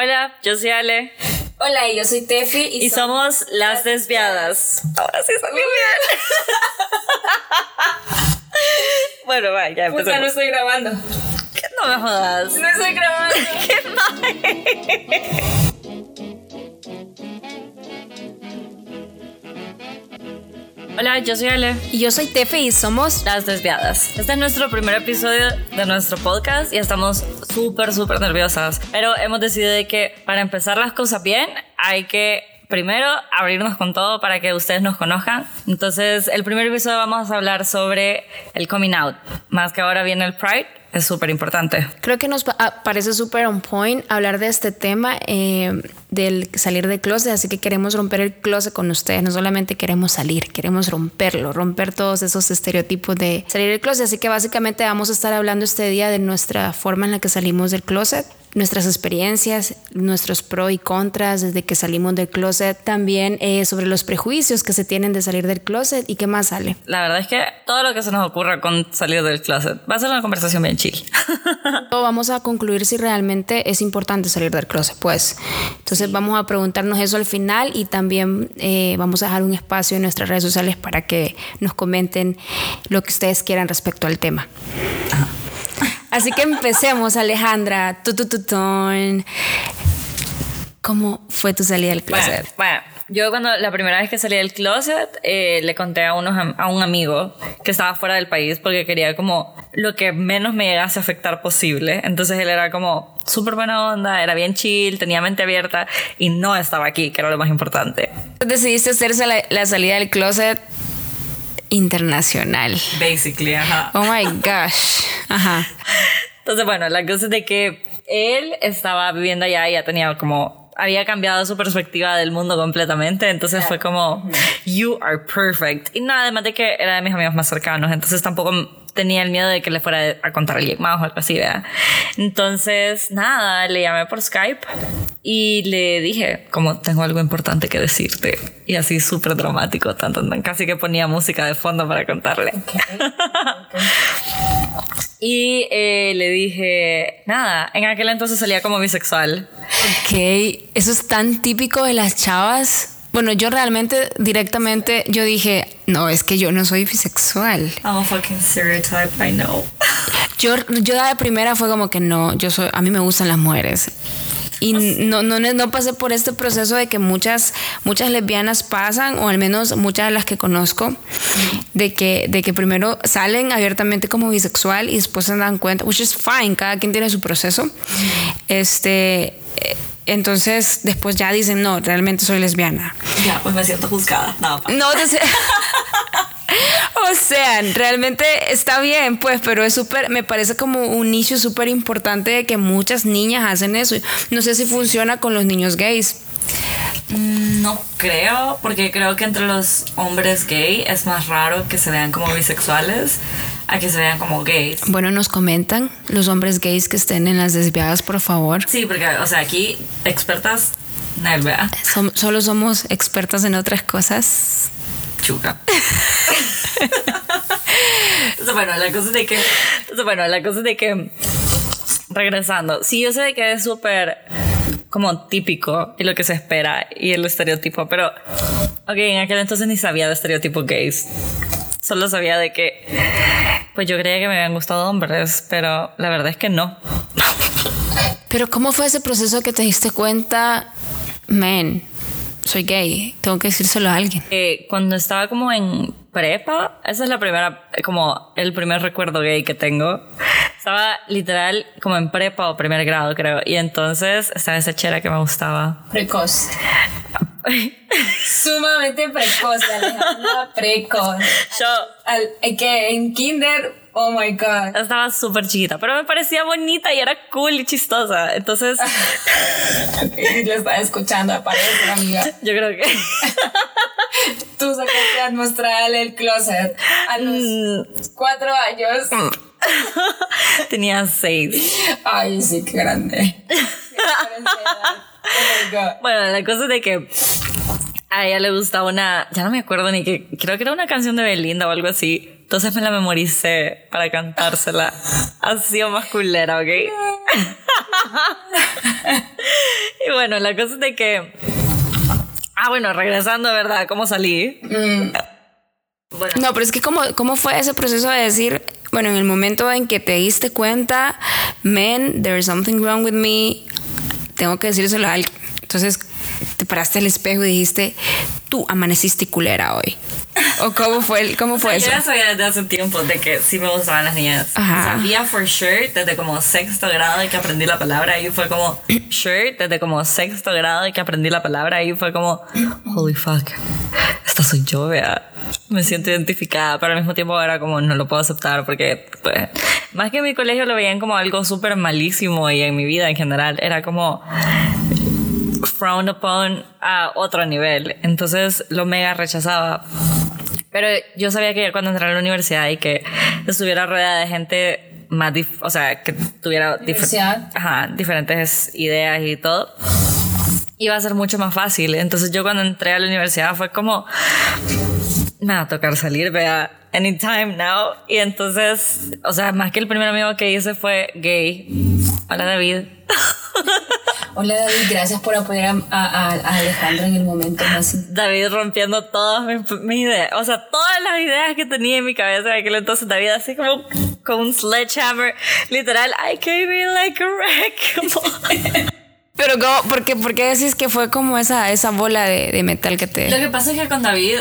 Hola, yo soy Ale. Hola, yo soy Tefi y, y somos las desviadas. Ahora sí salió bien. bueno, va, ya empezamos. Puta, no estoy grabando. No me jodas. No estoy grabando. Qué mal. Hola, yo soy Ale. Y yo soy Tefe y somos Las Desviadas. Este es nuestro primer episodio de nuestro podcast y estamos súper, súper nerviosas. Pero hemos decidido de que para empezar las cosas bien hay que primero abrirnos con todo para que ustedes nos conozcan. Entonces, el primer episodio vamos a hablar sobre el coming out. Más que ahora viene el Pride, es súper importante. Creo que nos parece súper on point hablar de este tema eh, del salir del closet, así que queremos romper el closet con ustedes. No solamente queremos salir, queremos romperlo, romper todos esos estereotipos de salir del closet. Así que básicamente vamos a estar hablando este día de nuestra forma en la que salimos del closet nuestras experiencias, nuestros pros y contras desde que salimos del closet, también eh, sobre los prejuicios que se tienen de salir del closet y qué más sale. La verdad es que todo lo que se nos ocurra con salir del closet va a ser una conversación bien chill. vamos a concluir si realmente es importante salir del closet, pues. Entonces vamos a preguntarnos eso al final y también eh, vamos a dejar un espacio en nuestras redes sociales para que nos comenten lo que ustedes quieran respecto al tema. Así que empecemos, Alejandra. ¿Cómo fue tu salida del closet? Bueno, yo cuando la primera vez que salí del closet eh, le conté a, unos, a un amigo que estaba fuera del país porque quería como lo que menos me llegase a afectar posible. Entonces él era como súper buena onda, era bien chill, tenía mente abierta y no estaba aquí, que era lo más importante. Decidiste hacerse la, la salida del closet internacional. Basically, ajá. Oh my gosh. Ajá. Entonces, bueno, la cosa es de que él estaba viviendo allá y ya tenía como había cambiado su perspectiva del mundo completamente, entonces fue como you are perfect. Y nada, además de que era de mis amigos más cercanos, entonces tampoco tenía el miedo de que le fuera a contar a alguien más o algo así, ¿verdad? Entonces, nada, le llamé por Skype y le dije, como tengo algo importante que decirte. Y así súper dramático, tan, tan, casi que ponía música de fondo para contarle. y eh, le dije, nada, en aquel entonces salía como bisexual. Ok, eso es tan típico de las chavas bueno, yo realmente directamente yo dije, no, es que yo no soy bisexual. I'm a fucking stereotype, I know. Yo, yo de primera fue como que no, yo soy, a mí me gustan las mujeres. Y no, no, no pasé por este proceso de que muchas, muchas lesbianas pasan, o al menos muchas de las que conozco, de que, de que primero salen abiertamente como bisexual y después se dan cuenta, which is fine, cada quien tiene su proceso. Este entonces después ya dicen, no, realmente soy lesbiana. Ya, pues me siento juzgada. No, no o sea, realmente está bien, pues, pero es súper, me parece como un nicho súper importante de que muchas niñas hacen eso. No sé si funciona con los niños gays. Mm, no creo, porque creo que entre los hombres gay es más raro que se vean como bisexuales a que se vean como gays. Bueno, nos comentan los hombres gays que estén en las desviadas, por favor. Sí, porque, o sea, aquí expertas, ¿verdad? solo somos expertas en otras cosas. Chuca. bueno, la cosa es de que, bueno, la cosa es de que, regresando, sí, yo sé de que es súper como típico y lo que se espera y el estereotipo, pero, ok, en aquel entonces ni sabía de estereotipos gays. Solo sabía de que, pues yo creía que me habían gustado hombres, pero la verdad es que no. Pero ¿cómo fue ese proceso que te diste cuenta, man, soy gay, tengo que decírselo a alguien? Eh, cuando estaba como en prepa, esa es la primera, como el primer recuerdo gay que tengo. Estaba literal como en prepa o primer grado, creo. Y entonces estaba esa chera que me gustaba. Precoz. Sumamente precoz, Alejandra, precoz. Yo. Al, que en kinder, oh my god. Estaba súper chiquita, pero me parecía bonita y era cool y chistosa. Entonces. okay, lo estaba escuchando, aparece, amiga. Yo creo que. Tú sacaste a mostrarle el closet a los mm. cuatro años. Tenía seis. Ay, sí, qué grande. Oh bueno, la cosa es de que a ella le gustaba una, ya no me acuerdo ni que, creo que era una canción de Belinda o algo así. Entonces me la memoricé para cantársela. Ha sido más culera, ¿ok? bueno, la cosa es de que. Ah, bueno, regresando, ¿verdad? ¿Cómo salí? Mm. No, pero es que ¿cómo, ¿cómo fue ese proceso de decir, bueno, en el momento en que te diste cuenta, man, there is something wrong with me, tengo que decírselo a alguien. Entonces te paraste al espejo y dijiste, tú amaneciste culera hoy. ¿O cómo fue, cómo fue eso? Yo ya sabía desde hace tiempo de que sí me gustaban las niñas. Sabía for sure desde como sexto grado de que aprendí la palabra y fue como sure desde como sexto grado de que aprendí la palabra y fue como holy fuck. Esta soy yo, vea. Me siento identificada, pero al mismo tiempo era como no lo puedo aceptar porque pues, más que en mi colegio lo veían como algo súper malísimo y en mi vida en general era como frowned upon a otro nivel. Entonces lo mega rechazaba. Pero yo sabía que cuando entré a la universidad y que estuviera rodeada de gente más, o sea, que tuviera ajá, diferentes ideas y todo, iba a ser mucho más fácil. Entonces yo cuando entré a la universidad fue como, me va a tocar salir, vea, anytime now. Y entonces, o sea, más que el primer amigo que hice fue gay. Hola David. Hola David, gracias por apoyar a, Alejandro en el momento más. David rompiendo todas mis, ideas, o sea, todas las ideas que tenía en mi cabeza en aquel entonces, David así como con un sledgehammer, literal, I came in like a wreck. Pero, ¿por qué, ¿por qué decís que fue como esa, esa bola de, de metal que te.? Lo que pasa es que con David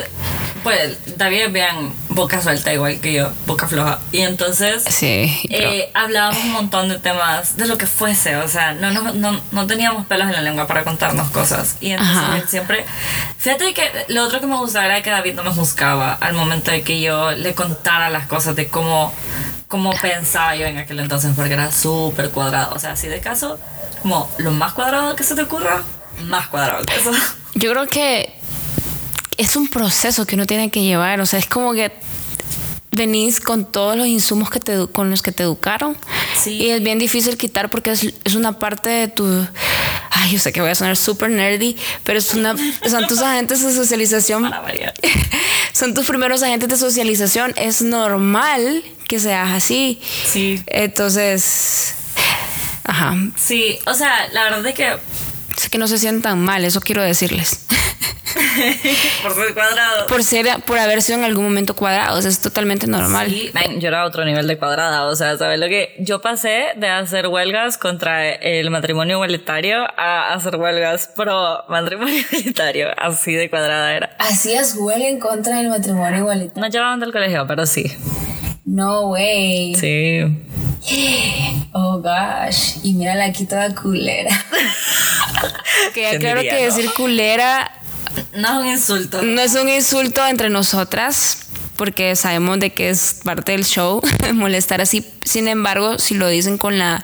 pues David vean boca suelta igual que yo, boca floja. Y entonces sí, eh, hablábamos un montón de temas, de lo que fuese, o sea, no, no, no, no teníamos pelos en la lengua para contarnos cosas. Y entonces siempre, fíjate que lo otro que me gustaba era que David no me juzgaba al momento de que yo le contara las cosas de cómo, cómo pensaba yo en aquel entonces, porque era súper cuadrado. O sea, así de caso, como lo más cuadrado que se te ocurra, más cuadrado que eso. Yo creo que es un proceso que uno tiene que llevar, o sea, es como que venís con todos los insumos que te, con los que te educaron y es bien difícil quitar porque es, es, una parte de tu... Ay, yo sé que voy a sonar súper nerdy, pero es una, son tus agentes de socialización. son tus primeros agentes de socialización. Es normal que seas así. Sí. Entonces... Ajá. Sí, o sea, la verdad es que... Sé que no se sientan mal, eso quiero decirles. por ser cuadrado. Por ser, por haber sido en algún momento cuadrado, es totalmente normal. Sí, yo era otro nivel de cuadrada, o sea, ¿sabes lo que? Yo pasé de hacer huelgas contra el matrimonio igualitario a hacer huelgas pro matrimonio igualitario, así de cuadrada era. ¿Hacías huelga en contra del matrimonio igualitario? No llevaban del colegio, pero sí. No way. Sí. Oh gosh. Y mira aquí toda culera. que claro que decir culera no es un insulto. No es un insulto entre nosotras, porque sabemos de que es parte del show molestar así. Sin embargo, si lo dicen con la,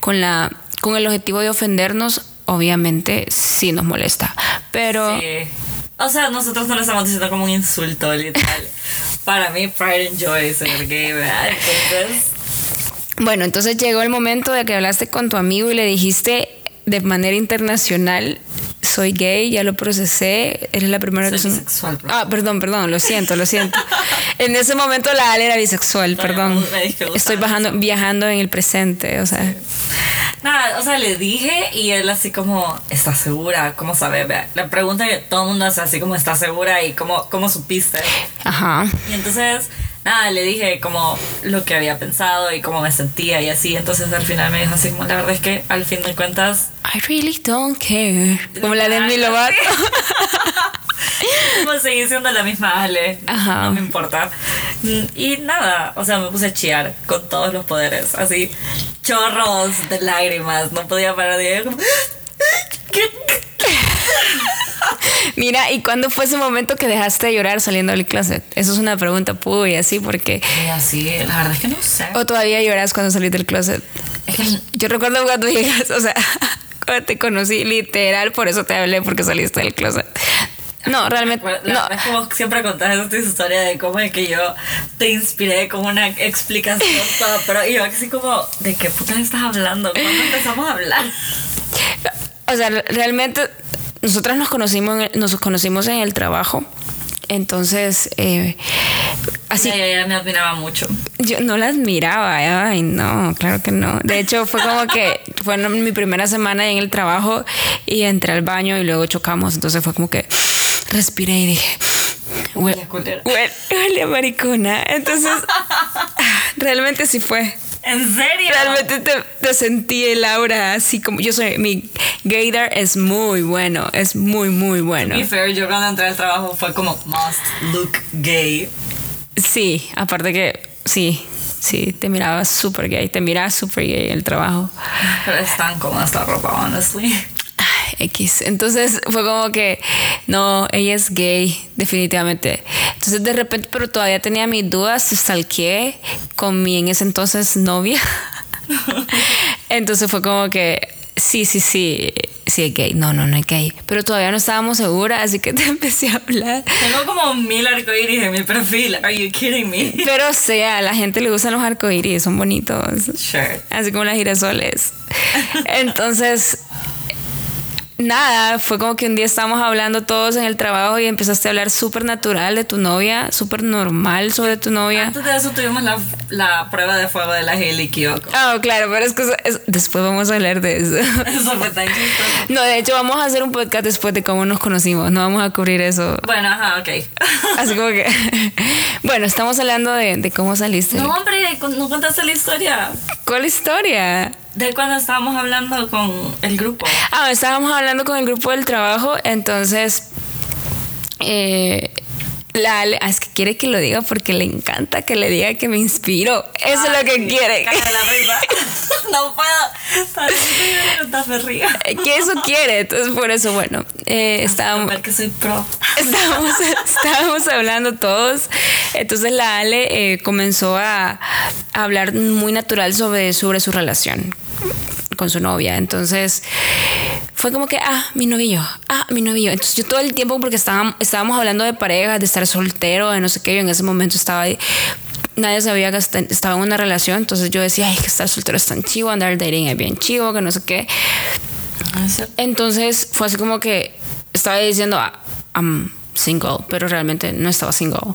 con la, con el objetivo de ofendernos, obviamente sí nos molesta. Pero. O sea, nosotros no lo estamos diciendo como un insulto, literal. Para mí, pride and joy ser gay, ¿verdad? Entonces. Bueno, entonces llegó el momento de que hablaste con tu amigo y le dijiste de manera internacional soy gay, ya lo procesé, eres la primera soy bisexual, Ah, perdón, perdón, lo siento, lo siento. en ese momento la Ale era bisexual, perdón. Estoy bajando, viajando en el presente, o sea. Nada, o sea, le dije y él así como, ¿estás segura? ¿Cómo sabes? La pregunta que todo el mundo hace así como, ¿estás segura? Y ¿cómo, cómo supiste? Ajá. Y entonces nada, le dije como lo que había pensado y cómo me sentía y así. Entonces al final me dijo así como, la verdad es que al fin de cuentas... I really don't care. Como la de mi Lovato. como seguir siendo la misma Ale. Ajá. No me importa. Y nada, o sea, me puse a chillar con todos los poderes. Así, chorros de lágrimas. No podía parar de... Como, Mira, ¿y cuándo fue ese momento que dejaste de llorar saliendo del closet? Eso es una pregunta puy, así, porque... así, la verdad es que no sé. ¿O todavía lloras cuando saliste del closet? Yo recuerdo cuando llegas, o sea, cuando te conocí, literal, por eso te hablé, porque saliste del closet. No, realmente. no. Es como siempre contar esta historia de cómo es que yo te inspiré con una explicación toda, pero yo así como, ¿de qué puta estás hablando? ¿Cuándo empezamos a hablar? O sea, realmente nosotras nos conocimos, nos conocimos en el trabajo. Entonces, eh, así. Sí, ella me admiraba mucho. Yo no la admiraba, ay no, claro que no. De hecho fue como que fue mi primera semana en el trabajo y entré al baño y luego chocamos, entonces fue como que respiré y dije, huele, huele, huele a maricona. Entonces, realmente sí fue. ¿En serio? Realmente te, te sentí el aura así como yo soy, mi gaydar es muy bueno, es muy, muy bueno. Y fair, yo cuando entré al trabajo fue como must look gay. Sí, aparte que sí, sí, te miraba súper gay, te miraba súper gay el trabajo. Pero es tan cómoda esta ropa, honestly. X. Entonces fue como que, no, ella es gay, definitivamente. Entonces de repente, pero todavía tenía mis dudas, stalkeé con mi en ese entonces novia. Entonces fue como que, sí, sí, sí, sí es gay. No, no, no es gay. Pero todavía no estábamos seguras, así que te empecé a hablar. Tengo como mil arcoíris en mi perfil. Are you kidding me? Pero o sea, a la gente le gustan los arcoíris, son bonitos. Sure. Así como las girasoles. Entonces, nada, fue como que un día estábamos hablando todos en el trabajo y empezaste a hablar súper natural de tu novia, súper normal sobre tu novia. Antes de eso tuvimos la, la prueba de fuego de la Hailey Kiyoko. Ah, claro, pero es que es- después vamos a hablar de eso. Eso fue tan chistoso. No, de hecho vamos a hacer un podcast después de cómo nos conocimos, no vamos a cubrir eso. Bueno, ajá, ok. Así como que, bueno, estamos hablando de, de cómo saliste. No, hombre, no contaste la historia ¿Cuál historia? De cuando estábamos hablando con el grupo. Ah, estábamos hablando con el grupo del trabajo, entonces eh, la Ale, es que quiere que lo diga porque le encanta que le diga que me inspiro. Eso es lo que quiere. caga la risa. no puedo. Parece que eso quiere, entonces por eso, bueno, eh, estábamos, que soy pro. estábamos, estábamos hablando todos. Entonces la Ale eh, comenzó a, a hablar muy natural sobre, sobre su relación con su novia. Entonces fue como que, ah, mi yo, ah, mi yo. Entonces yo todo el tiempo, porque estábamos, estábamos hablando de parejas, de estar soltero, de no sé qué, yo en ese momento estaba ahí. Nadie sabía que est- estaba en una relación, entonces yo decía, ay, que estar soltero es tan chivo, andar dating es bien chivo, que no sé qué. Entonces fue así como que estaba diciendo, ah, I'm single, pero realmente no estaba single.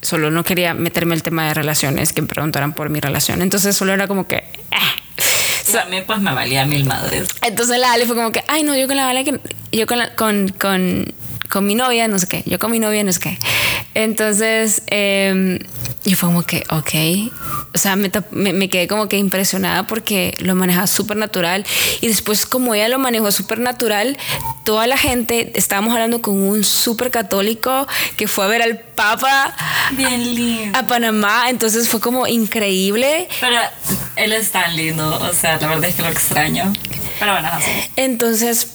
Solo no quería meterme el tema de relaciones, que me preguntaran por mi relación. Entonces solo era como que... ah. Pues me valía mil madres. Entonces la Ale fue como que, ay no, yo con la Ale, que, yo con, la- con, con, con mi novia, no sé qué, yo con mi novia, no sé qué. Entonces, eh, yo fue como que, ok. O sea, me, me quedé como que impresionada porque lo manejaba súper natural. Y después, como ella lo manejó súper natural, toda la gente, estábamos hablando con un súper católico que fue a ver al Papa Bien lindo. a Panamá. Entonces fue como increíble. Pero él es tan lindo. O sea, la verdad es que lo extraño. Pero bueno, así. Entonces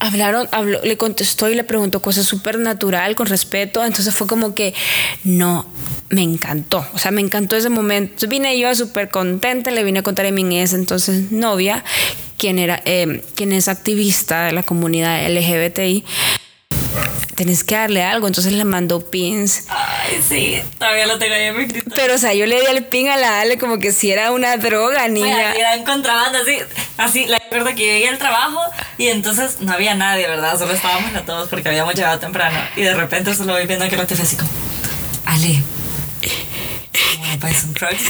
hablaron, habló, le contestó y le preguntó cosas súper natural, con respeto. Entonces fue como que no, me encantó. O sea, me encantó ese momento. Entonces vine yo súper contenta, le vine a contar a mi ese entonces novia, quien, era, eh, quien es activista de la comunidad LGBTI. Tenés que darle algo, entonces le mandó pins. Ay, sí. Todavía lo tengo ahí en mi escritorio. Pero, o sea, yo le di el pin a la Ale como que si era una droga, niña. Era en contrabando, así, así, la verdad que llegué al trabajo y entonces no había nadie, ¿verdad? Solo estábamos ya todos porque habíamos llegado temprano y de repente solo voy viendo que la tele así como, Ale, ¿cómo buy some drugs?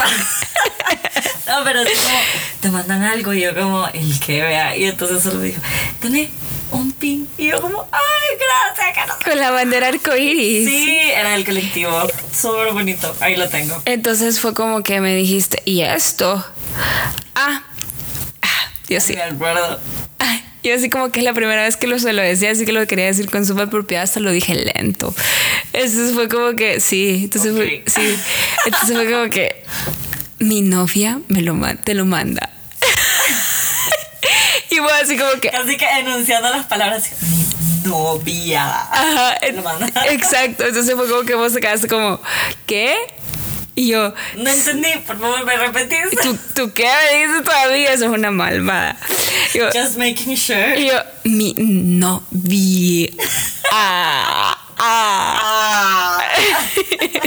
no, pero así como, te mandan algo y yo como, el que vea, y entonces solo dijo, tenés un pin y yo como, ay, gracias, sé". Con la bandera arcoíris. Sí, era del colectivo, súper bonito, ahí lo tengo. Entonces fue como que me dijiste, ¿y esto? Ah, ah yo sí. Me acuerdo. Ay, yo así como que es la primera vez que lo se lo decía, así que lo quería decir con súper propiedad, hasta lo dije lento. Entonces fue como que, sí, entonces fue, sí. Entonces fue como que mi novia me lo te lo manda. Y fue así como que, Así que enunciando las palabras, mi novia. Ajá, exacto. Entonces fue como que vos te quedaste como, ¿qué? Y yo, No entendí, por favor, me repetís. ¿tú, ¿tú qué me dices todavía? Eso es una malvada. Yo, Just making sure. y yo, mi novia. Ah. Ah.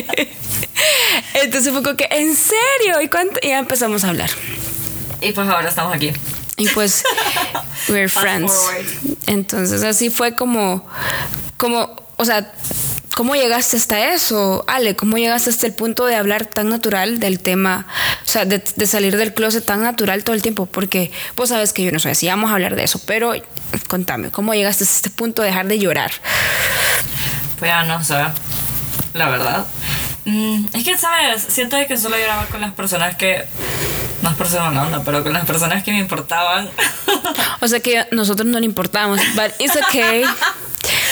Entonces fue como que, ¿en serio? ¿Y cuánto? Y ya empezamos a hablar. Y pues ahora estamos aquí. Y pues, we're friends. Entonces así fue como, como, o sea, ¿Cómo llegaste hasta eso, Ale? ¿Cómo llegaste hasta el punto de hablar tan natural del tema? O sea, de, de salir del closet tan natural todo el tiempo. Porque vos sabes que yo no soy así, vamos a hablar de eso. Pero contame, ¿cómo llegaste hasta este punto de dejar de llorar? Pues ya no sé, la verdad. Mm, es que, ¿sabes? Siento que solo lloraba con las personas que... No es por ser una onda, pero con las personas que me importaban. O sea que nosotros no le importamos, but it's okay.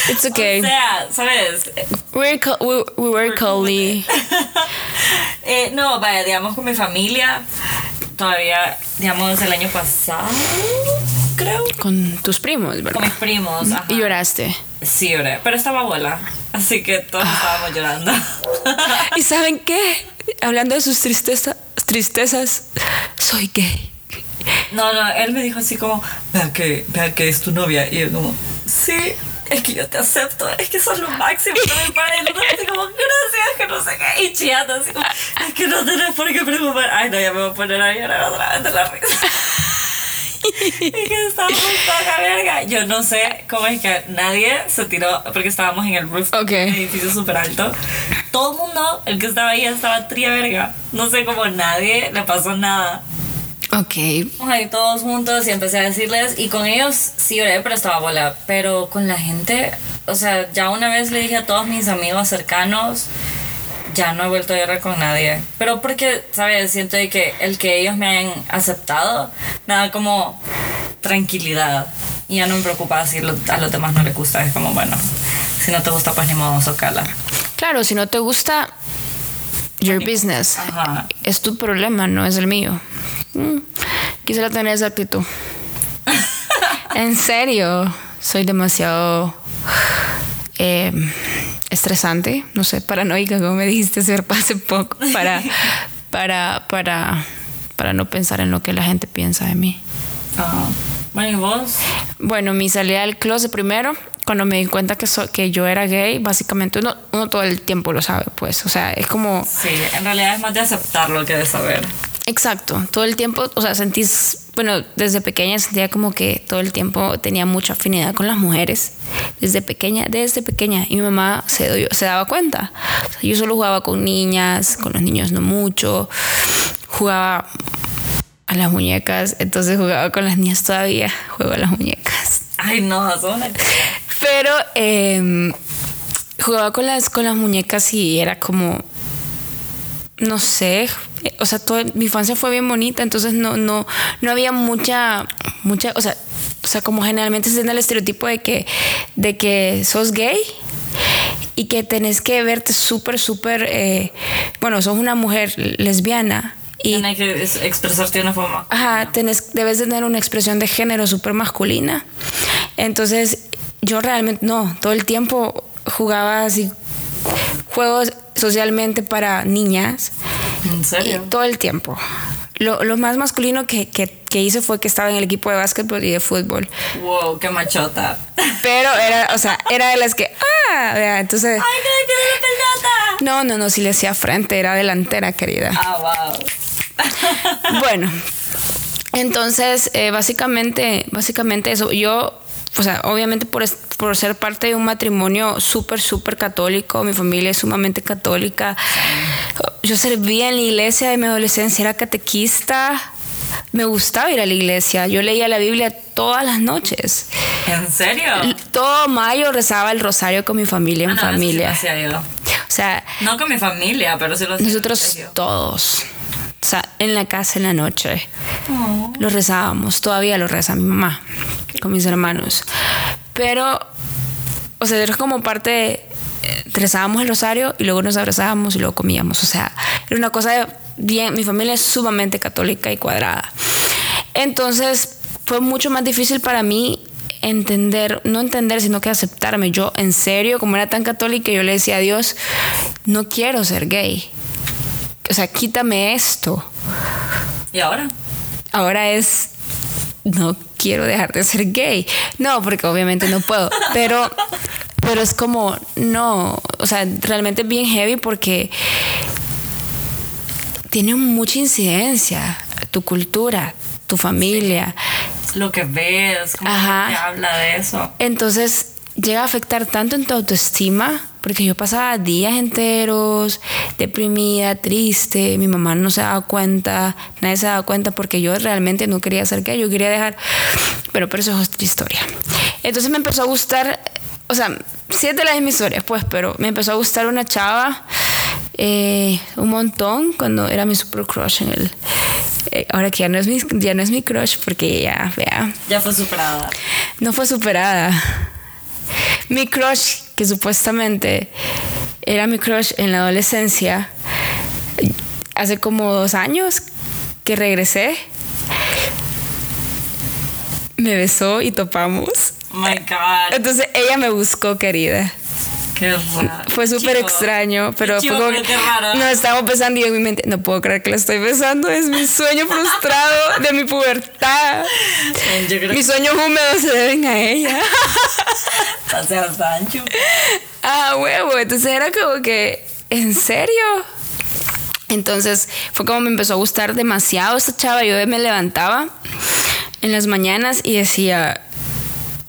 It's okay. O sea, ¿sabes? We're we, we were colleagues. Eh, no, vaya, digamos con mi familia, todavía, digamos, el año pasado, creo, Con tus primos, con ¿verdad? mis primos. Ajá. Y lloraste. Sí, lloré, pero estaba abuela, así que todos estábamos llorando. ¿Y saben qué? Hablando de sus tristeza, tristezas, soy gay. No, no, él me dijo así como, vea que, vea que es tu novia, y yo como, sí. Es que yo te acepto, es que sos lo máximo. Me para el otro así como, gracias, que no sé qué. Y chillando así como, es que no tenés por qué preocupar. Ay, no, ya me voy a poner a llorar otra vez de la risa. Que estábamos toda verga. Yo no sé cómo es que nadie se tiró, porque estábamos en el roof Ok. de un edificio súper alto. Todo el mundo, el que estaba ahí, estaba tría verga. No sé cómo nadie le pasó nada. Ok. Estamos ahí todos juntos y empecé a decirles, y con ellos sí lloré, pero estaba bola. Pero con la gente, o sea, ya una vez le dije a todos mis amigos cercanos, ya no he vuelto a llorar con nadie. Pero porque, ¿sabes? Siento de que el que ellos me hayan aceptado me da como tranquilidad. Y ya no me preocupa si lo- a los demás no les gusta. Es como, bueno, si no te gusta, pues ni modo, socala. Claro, si no te gusta, your business. Ajá. Es tu problema, no es el mío. Mm, Quisiera tener esa actitud. en serio, soy demasiado eh, estresante, no sé, paranoica, como me dijiste hace hace poco, para, para, para, para no pensar en lo que la gente piensa de mí. Ah, bueno, ¿y vos? Bueno, mi salida del closet primero, cuando me di cuenta que, so- que yo era gay, básicamente uno, uno todo el tiempo lo sabe, pues, o sea, es como... Sí, en realidad es más de aceptarlo que de saber. Exacto, todo el tiempo, o sea, sentís, bueno, desde pequeña sentía como que todo el tiempo tenía mucha afinidad con las mujeres, desde pequeña, desde pequeña, y mi mamá se, daba cuenta. O sea, yo solo jugaba con niñas, con los niños no mucho, jugaba a las muñecas, entonces jugaba con las niñas todavía, juego a las muñecas. Ay, no, son. Pero eh, jugaba con las, con las muñecas y era como, no sé, o sea, toda, mi infancia fue bien bonita, entonces no, no, no había mucha, mucha, o sea, o sea, como generalmente se tiene el estereotipo de que, de que sos gay y que tenés que verte súper, súper, eh, bueno, sos una mujer lesbiana y Tienes que es- expresarte de una forma. Ajá, tenés, debes de tener una expresión de género súper masculina. Entonces, yo realmente no, todo el tiempo jugaba así juegos socialmente para niñas. ¿En serio? Y todo el tiempo. Lo, lo más masculino que, que, que hice fue que estaba en el equipo de básquetbol y de fútbol. Wow, qué machota. Pero era, o sea, era de las que, ah, entonces, ¡Ay, la pelota! no, no, no, si le hacía frente, era delantera, querida. Ah, wow. Bueno, entonces, eh, básicamente, básicamente eso. Yo, o sea, obviamente por, por ser parte de un matrimonio súper, súper católico, mi familia es sumamente católica. Yo servía en la iglesia de mi adolescencia, era catequista. Me gustaba ir a la iglesia. Yo leía la Biblia todas las noches. ¿En serio? Todo mayo rezaba el rosario con mi familia en Ah, no, familia. lo hacía yo. O sea, No con mi familia, pero sí lo nosotros todos, en la casa en la noche, Oh. lo rezábamos, todavía lo reza mi mamá con mis hermanos. Pero, o sea, era como parte de, eh, rezábamos el rosario y luego nos abrazábamos y luego comíamos. O sea, era una cosa de bien, mi familia es sumamente católica y cuadrada. Entonces, fue mucho más difícil para mí entender, no entender, sino que aceptarme. Yo, en serio, como era tan católica, yo le decía a Dios, no quiero ser gay. O sea, quítame esto. ¿Y ahora? Ahora es, no quiero dejar de ser gay. No, porque obviamente no puedo. Pero, pero es como, no, o sea, realmente es bien heavy porque tiene mucha incidencia tu cultura, tu familia. Lo que ves, cómo Ajá. te habla de eso. Entonces llega a afectar tanto en tu autoestima porque yo pasaba días enteros deprimida, triste, mi mamá no se daba cuenta, nadie se daba cuenta porque yo realmente no quería hacer que yo quería dejar, pero, pero eso es otra historia. Entonces me empezó a gustar, o sea, siete de las historias, pues, pero me empezó a gustar una chava eh, un montón cuando era mi super crush en el... eh, ahora que ya no, es mi, ya no es mi crush porque ya, vea, Ya fue superada. no fue superada. Mi crush, que supuestamente era mi crush en la adolescencia, hace como dos años que regresé, me besó y topamos. Oh my God. Entonces ella me buscó, querida. Qué raro. Fue súper extraño, pero fue como nos estábamos besando y en mi mente, no puedo creer que la estoy besando, es mi sueño frustrado de mi pubertad. Yo creo Mis sueños húmedos se deben a ella. o sea, Sancho. Ah, huevo. Entonces era como que, ¿en serio? Entonces fue como me empezó a gustar demasiado esta chava. Yo me levantaba en las mañanas y decía,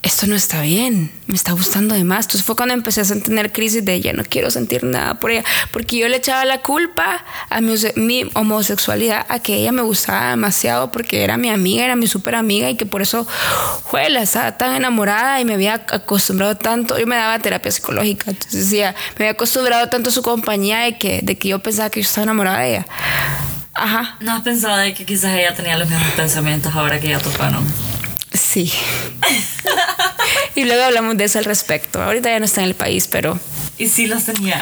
esto no está bien, me está gustando de más. Entonces fue cuando empecé a tener crisis de ya no quiero sentir nada por ella, porque yo le echaba la culpa a mi, mi homosexualidad, a que ella me gustaba demasiado porque era mi amiga, era mi súper amiga y que por eso, juela, estaba tan enamorada y me había acostumbrado tanto. Yo me daba terapia psicológica, entonces decía, me había acostumbrado tanto a su compañía de que, de que yo pensaba que yo estaba enamorada de ella. Ajá, ¿No has pensado de que quizás ella tenía los mismos pensamientos ahora que ya toparon? Sí. y luego hablamos de eso al respecto. Ahorita ya no está en el país, pero Y sí los tenía.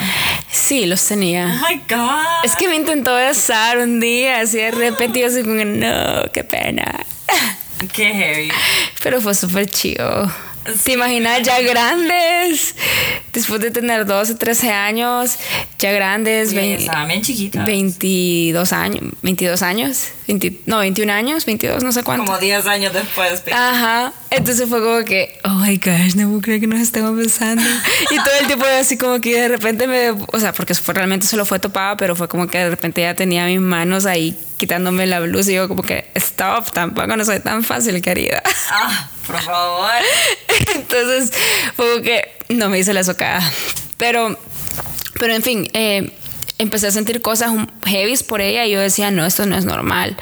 sí, los Oh tenía. my God. Es que me intentó besar un día, así de repente yo así como, no, qué pena. Qué heavy. Pero fue súper chido. ¿Te imaginas ya grandes? Después de tener 12, 13 años, ya grandes, estaban bien chiquitas. 22 años, 22 años, 20 no, 21 años, 22, no sé cuánto. Como 10 años después. Ajá, entonces fue como que, oh my gosh, no puedo creer que nos estemos besando. Y todo el tiempo así como que de repente me, o sea, porque fue, realmente solo fue topada, pero fue como que de repente ya tenía mis manos ahí quitándome la blusa y yo como que, stop, tampoco no soy tan fácil, querida. Ah, por favor. Entonces, como que no me hice la socada. Pero, pero en fin, eh, empecé a sentir cosas heavies por ella y yo decía, no, esto no es normal.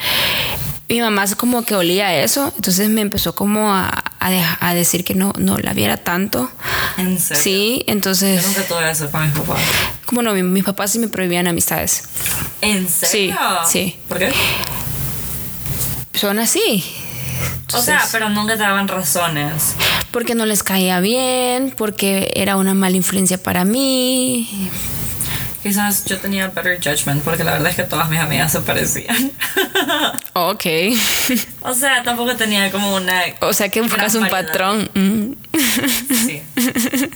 Mi mamá como que olía eso, entonces me empezó como a, a, deja- a decir que no, no la viera tanto. ¿En serio? Sí, Yo entonces, nunca tuve eso con mis papás. como no, mi- mis papás sí me prohibían amistades. ¿En serio? sí. ¿Por qué? Son así. O sea, pero nunca te daban razones. Porque no les caía bien, porque era una mala influencia para mí. Quizás yo tenía better judgment porque la verdad es que todas mis amigas se parecían. Ok. o sea, tampoco tenía como una... O sea que buscas un variedad. patrón. Mm. Sí.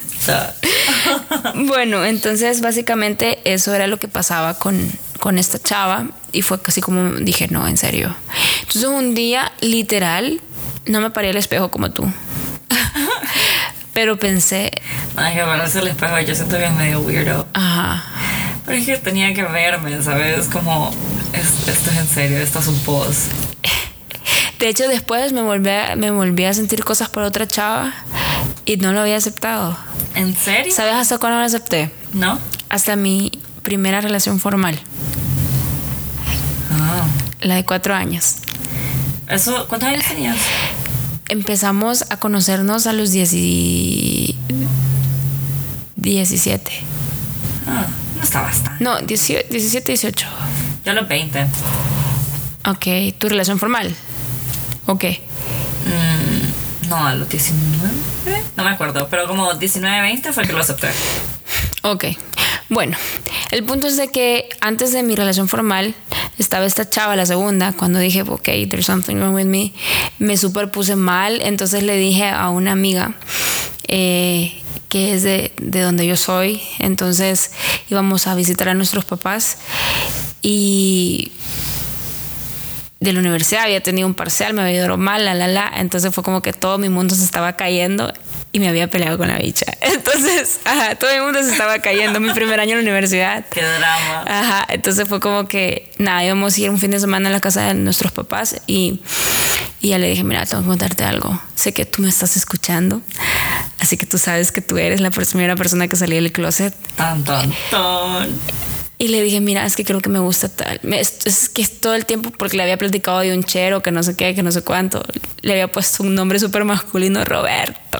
Bueno, entonces básicamente eso era lo que pasaba con, con esta chava y fue casi como dije, no, en serio. Entonces un día, literal, no me paré al espejo como tú. Pero pensé, es que pararse al espejo yo siento que es medio weirdo. ajá, Pero es que tenía que verme, ¿sabes? Como, es- esto es en serio, esto es un pos. De hecho, después me volví, a, me volví a sentir cosas por otra chava y no lo había aceptado. ¿En serio? ¿Sabes hasta cuándo lo acepté? ¿No? Hasta mi primera relación formal. La de cuatro años. Eso, ¿Cuántos años tenías? Empezamos a conocernos a los 10 y- 17. Ah, no está bastante. No, 18 17, 18. Yo a los 20. Ok, ¿tu relación formal? Ok. Mm, no, a los 19. No me acuerdo, pero como 19, 20 fue que lo acepté. Ok. Bueno, el punto es de que antes de mi relación formal estaba esta chava, la segunda, cuando dije, ok, there's something wrong with me, me superpuse mal, entonces le dije a una amiga eh, que es de, de donde yo soy, entonces íbamos a visitar a nuestros papás y de la universidad había tenido un parcial, me había ido mal, la, la, la, entonces fue como que todo mi mundo se estaba cayendo y me había peleado con la bicha. Entonces, ajá, todo el mundo se estaba cayendo mi primer año en la universidad. Qué drama. Ajá, entonces fue como que, nada, íbamos a ir un fin de semana a la casa de nuestros papás y, y ya le dije, mira, tengo que contarte algo. Sé que tú me estás escuchando, así que tú sabes que tú eres la primera persona que salí del closet. Tan, tan, tan. Y le dije, mira, es que creo que me gusta tal. Me- Es, es que todo el tiempo, porque le había platicado de un chero, que no sé qué, que no sé cuánto, le había puesto un nombre súper masculino, Roberto.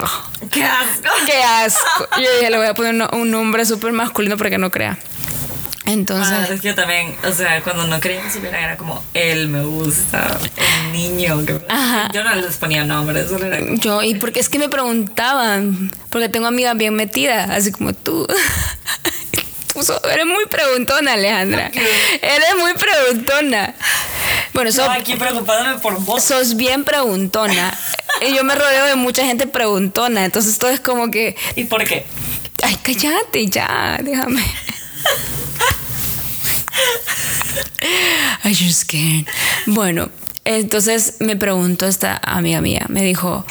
¡Qué asco! ¡Qué asco! Yo dije, le voy a poner un, nombre súper masculino para que no crea. Entonces, Ah, es que yo también, o sea, cuando no creía que era como él me gusta, el niño. Que Ajá. Yo no les ponía nombres, solo era como. yo, y porque es que me preguntaban, porque tengo amigas bien metidas, así como tú. Eres muy preguntona, Alejandra. Eres muy preguntona. Bueno, so- Estaba aquí preocupándome por vos. sos bien preguntona. Y yo me rodeo de mucha gente preguntona, entonces todo es como que, ¿Y por qué? ay, cállate ya, déjame. Ay, you're scared. Bueno, entonces me preguntó esta amiga mía, me dijo,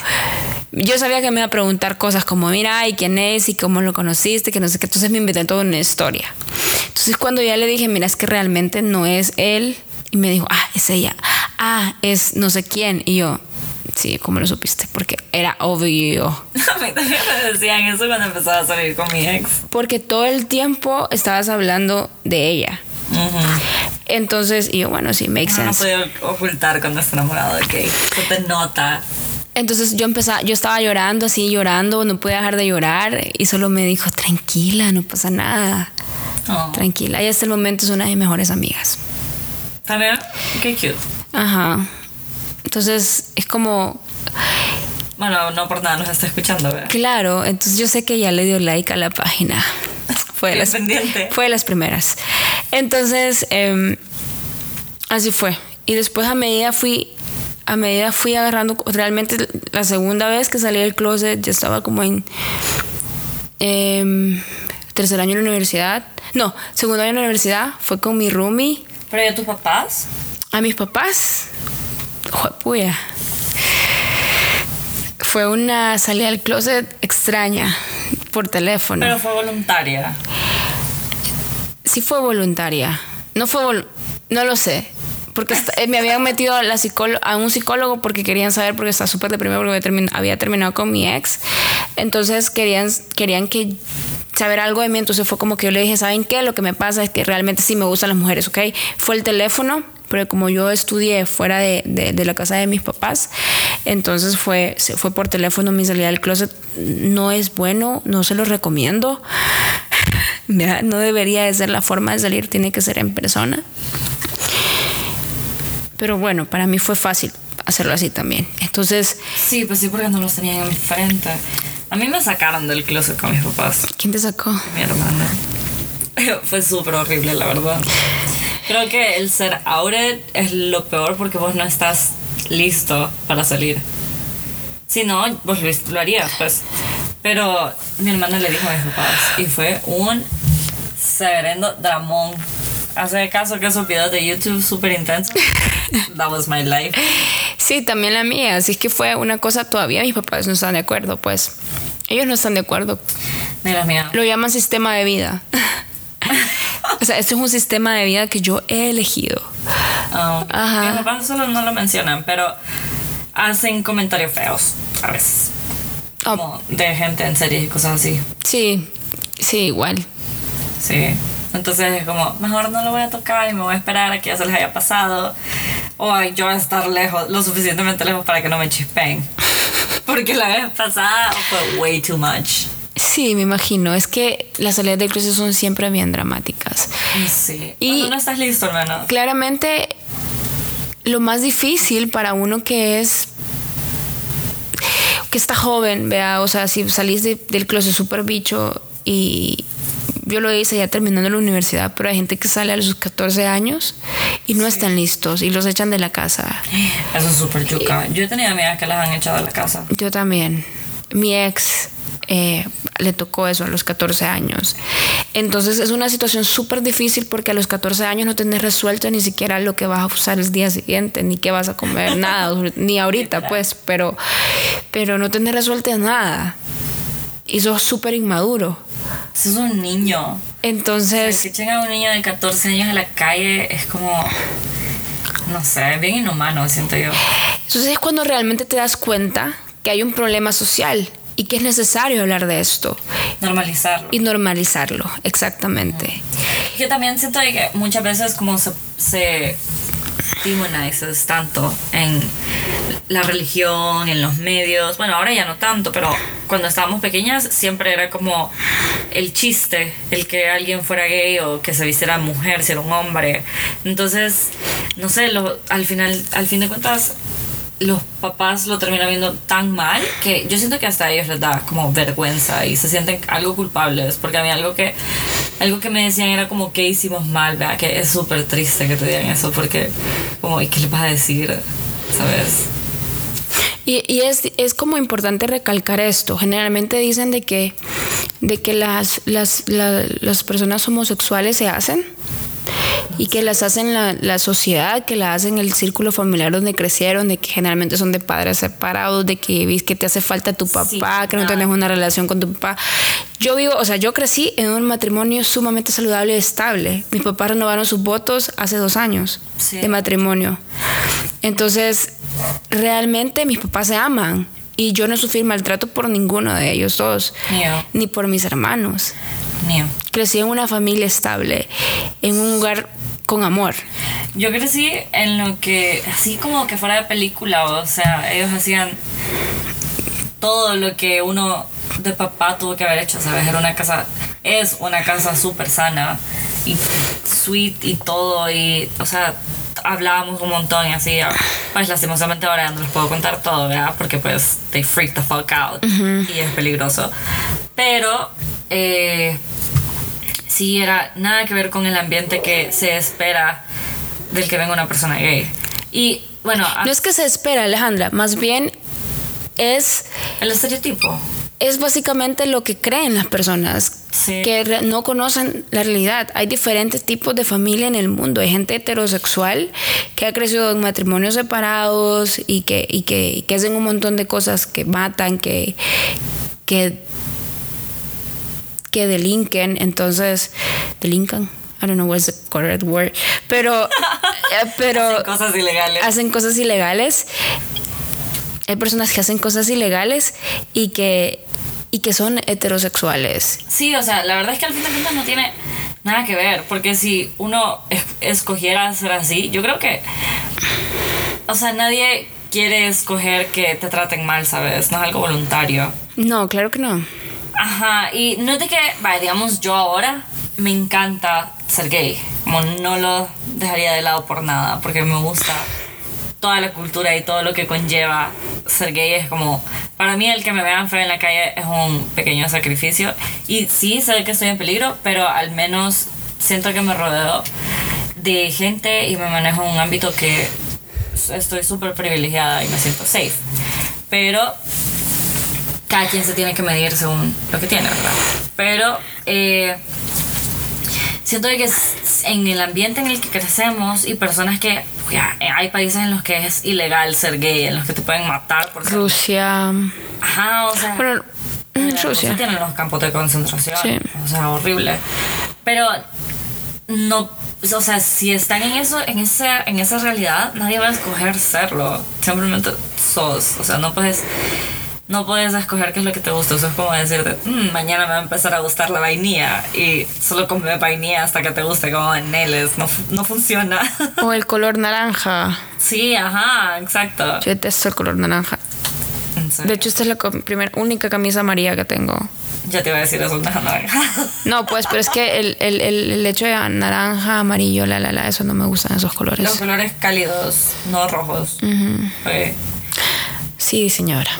yo sabía que me iba a preguntar cosas como, mira, ¿y quién es? ¿Y cómo lo conociste? Que no sé qué. Entonces me inventé toda una historia. Entonces cuando ya le dije, mira, es que realmente no es él, y me dijo, ah, es ella. Ah, es no sé quién. Y yo, sí, ¿cómo lo supiste? Porque era obvio. A mí también me decían eso cuando empezaba a salir con mi ex. Porque todo el tiempo estabas hablando de ella. Entonces, y yo, bueno, sí, makes No, no sense. podía ocultar cuando está enamorado de Kate. Se te nota. Entonces yo empezaba, yo estaba llorando, así llorando, no podía dejar de llorar y solo me dijo, tranquila, no pasa nada, Oh. tranquila. Y hasta el momento es una de mis mejores amigas. También, qué cute. Ajá. Entonces es como, Bueno, no por nada nos está escuchando, ¿verdad? claro, entonces yo sé que ya le dio like a la página. Fue de las, pendiente. fue de las primeras. Entonces, em, así fue. Y después a medida fui, a medida fui agarrando, realmente la segunda vez que salí del closet ya estaba como en em, tercer año en la universidad. No, segundo año en la universidad. Fue con mi roomie, Pero ¿y a tus papás? a mis papás. Juepuya. Fue una salida del closet extraña por teléfono. Pero fue voluntaria. sí fue voluntaria. No fue vol- no lo sé. Porque eh, me habían metido a, la a un psicólogo porque querían saber, porque estaba súper deprimido porque había, termin- había terminado con mi ex. Entonces querían, querían que saber algo de mí. Entonces fue como que yo le dije, ¿saben qué? Lo que me pasa es que realmente sí me gustan las mujeres, ¿ok? Fue el teléfono, pero como yo estudié fuera de, de- de la casa de mis papás, entonces fue, fue por teléfono mi salida del closet. No es bueno, no se lo recomiendo. No debería de ser la forma de salir, tiene que ser en persona. Pero bueno, para mí fue fácil hacerlo así también. Entonces, Sí, pues sí, porque no los tenían enfrente. A mí me sacaron del closet con mis papás, ¿quién te sacó? mi hermana. Fue súper horrible, la verdad. Creo que el ser outed es lo peor porque vos no estás listo para salir. Si no, vos lo, harías, pues. Pero mi hermana le dijo a mis papás y fue un severendo dramón. Hace caso que esos videos de YouTube súper intensos. That was my life. Sí, también la mía. Así que fue una cosa todavía. Mis papás no están de acuerdo, pues. Ellos no están de acuerdo. Las mías. Lo llaman sistema de vida. o sea, este es un sistema de vida que yo he elegido. Ah, Ajá. Mis papás solo no lo mencionan, pero hacen comentarios feos a veces. Oh. Como de gente en series y cosas así. Sí, sí, igual. Sí. Entonces es como, mejor no lo voy a tocar y me voy a esperar a que ya se les haya pasado. O yo voy a estar lejos, lo suficientemente lejos para que no me chispeen. Porque la vez pasada fue way too much. Sí, me imagino. Es que las salidas de cruces son siempre bien dramáticas. Sí. Y- Cuando no estás listo, hermano. Claramente, lo más difícil para uno que es que está joven, vea, o sea, si salís de- del closet super bicho y yo lo hice ya terminando la universidad, pero hay gente que sale a los 14 años y no están listos y los echan de la casa. Eso es súper yuca. Yo he tenido amigas que las han echado de la casa. Yo también. Mi ex eh, le tocó eso a los 14 años. Entonces es una situación súper difícil porque a los 14 años no tenés resuelto ni siquiera lo que vas a usar el día siguiente, ni qué vas a comer, nada, ni ahorita pues, pero, pero no tenés resuelto nada. Y sos súper inmaduro. Eso es un niño. Entonces, Si echen a un niño de 14 años a la calle es como. No sé, bien inhumano, siento yo. entonces es cuando realmente te das cuenta que hay un problema social y que es necesario hablar de esto Normalizarlo. y normalizarlo, exactamente. Yo también siento que muchas veces como se, se demonizes tanto en la religión, en los medios, bueno, ahora ya no tanto, pero cuando estábamos pequeñas siempre era como el chiste, el que alguien fuera gay o que se vistiera mujer, si era un hombre. Entonces, no sé, lo, al final, al fin de cuentas, los papás lo terminan viendo tan mal que yo siento que hasta ellos les da como vergüenza y se sienten algo culpables porque a mí algo que algo que me decían era como que hicimos mal, ¿verdad? que es súper triste que te digan eso porque como ¿y qué les vas a decir? ¿sabes? Y, y es, es como importante recalcar esto. Generalmente dicen de que, de que las, las, la- las personas homosexuales se hacen y que las hacen la, la sociedad, que las hacen el círculo familiar donde crecieron, de que generalmente son de padres separados, de que vis que te hace falta tu papá, Sí, que no tienes una relación con tu papá. Yo vivo, o sea, yo crecí en un matrimonio sumamente saludable y estable. Mis papás renovaron sus votos hace dos años Sí. de matrimonio. Entonces, realmente mis papás se aman y yo no sufrí maltrato por ninguno de ellos dos, ni por mis hermanos. Crecí en una familia estable, en un lugar con amor. Yo crecí en lo que, así como que fuera de película, o sea, ellos hacían todo lo que uno de papá tuvo que haber hecho, ¿sabes? Era una casa, es una casa súper sana y sweet y todo, y, o sea, hablábamos un montón y así, pues lastimosamente ahora no les puedo contar todo, ¿verdad? Porque pues they freak the fuck out y es peligroso. Pero, eh, sí era nada que ver con el ambiente que se espera del que venga una persona gay. Y bueno, No es que se espera, Alejandra, más bien es, el estereotipo. Es básicamente lo que creen las personas. Sí. que no conocen la realidad. Hay diferentes tipos de familia en el mundo. Hay gente heterosexual que ha crecido en matrimonios separados y que, y que, y que hacen un montón de cosas que matan, que, que, que delinquen. Entonces, delincan. I don't know what's the correct word. Pero, eh, pero Hacen cosas ilegales. hacen cosas ilegales. Hay personas que hacen cosas ilegales y que, y que son heterosexuales. Sí, o sea, la verdad es que al fin de cuentas no tiene nada que ver, porque si uno es- escogiera ser así, yo creo que, o sea, nadie quiere escoger que te traten mal, ¿sabes? No es algo voluntario. No, claro que no. Ajá, y no es de que, vaya, digamos, yo ahora me encanta ser gay, como no lo dejaría de lado por nada, porque me gusta toda la cultura y todo lo que conlleva ser gay es como, para mí el que me vean feo en la calle es un pequeño sacrificio y sí sé que estoy en peligro, pero al menos siento que me rodeo de gente y me manejo en un ámbito que estoy súper privilegiada y me siento safe, pero cada quien se tiene que medir según lo que tiene, ¿verdad? Pero eh, siento que en el ambiente en el que crecemos y personas que ya, hay países en los que es ilegal ser gay, en los que te pueden matar por ser Rusia. Ajá, o sea. Bueno, en mm, Rusia Rusia. tienen los campos de concentración. Sí. O sea, horrible. Pero no, o sea, si están en eso, en esa, en esa realidad, nadie va a escoger serlo. Simplemente sos. O sea, no puedes. No puedes escoger qué es lo que te gusta. Eso es como decirte, "Mm, mañana me va a empezar a gustar la vainilla y solo come vainilla hasta que te guste, como en Neles. No, no funciona. O el color naranja. sí, ajá, exacto. Yo detesto el color naranja. De hecho, esta es la primera, única camisa amarilla que tengo. ya te iba a decir eso, naranja. No, pues, pero es que el, el, el, hecho de naranja, amarillo, la, la, la, eso no me gustan esos Los colores. colores cálidos, no rojos. Ok. Sí, señora.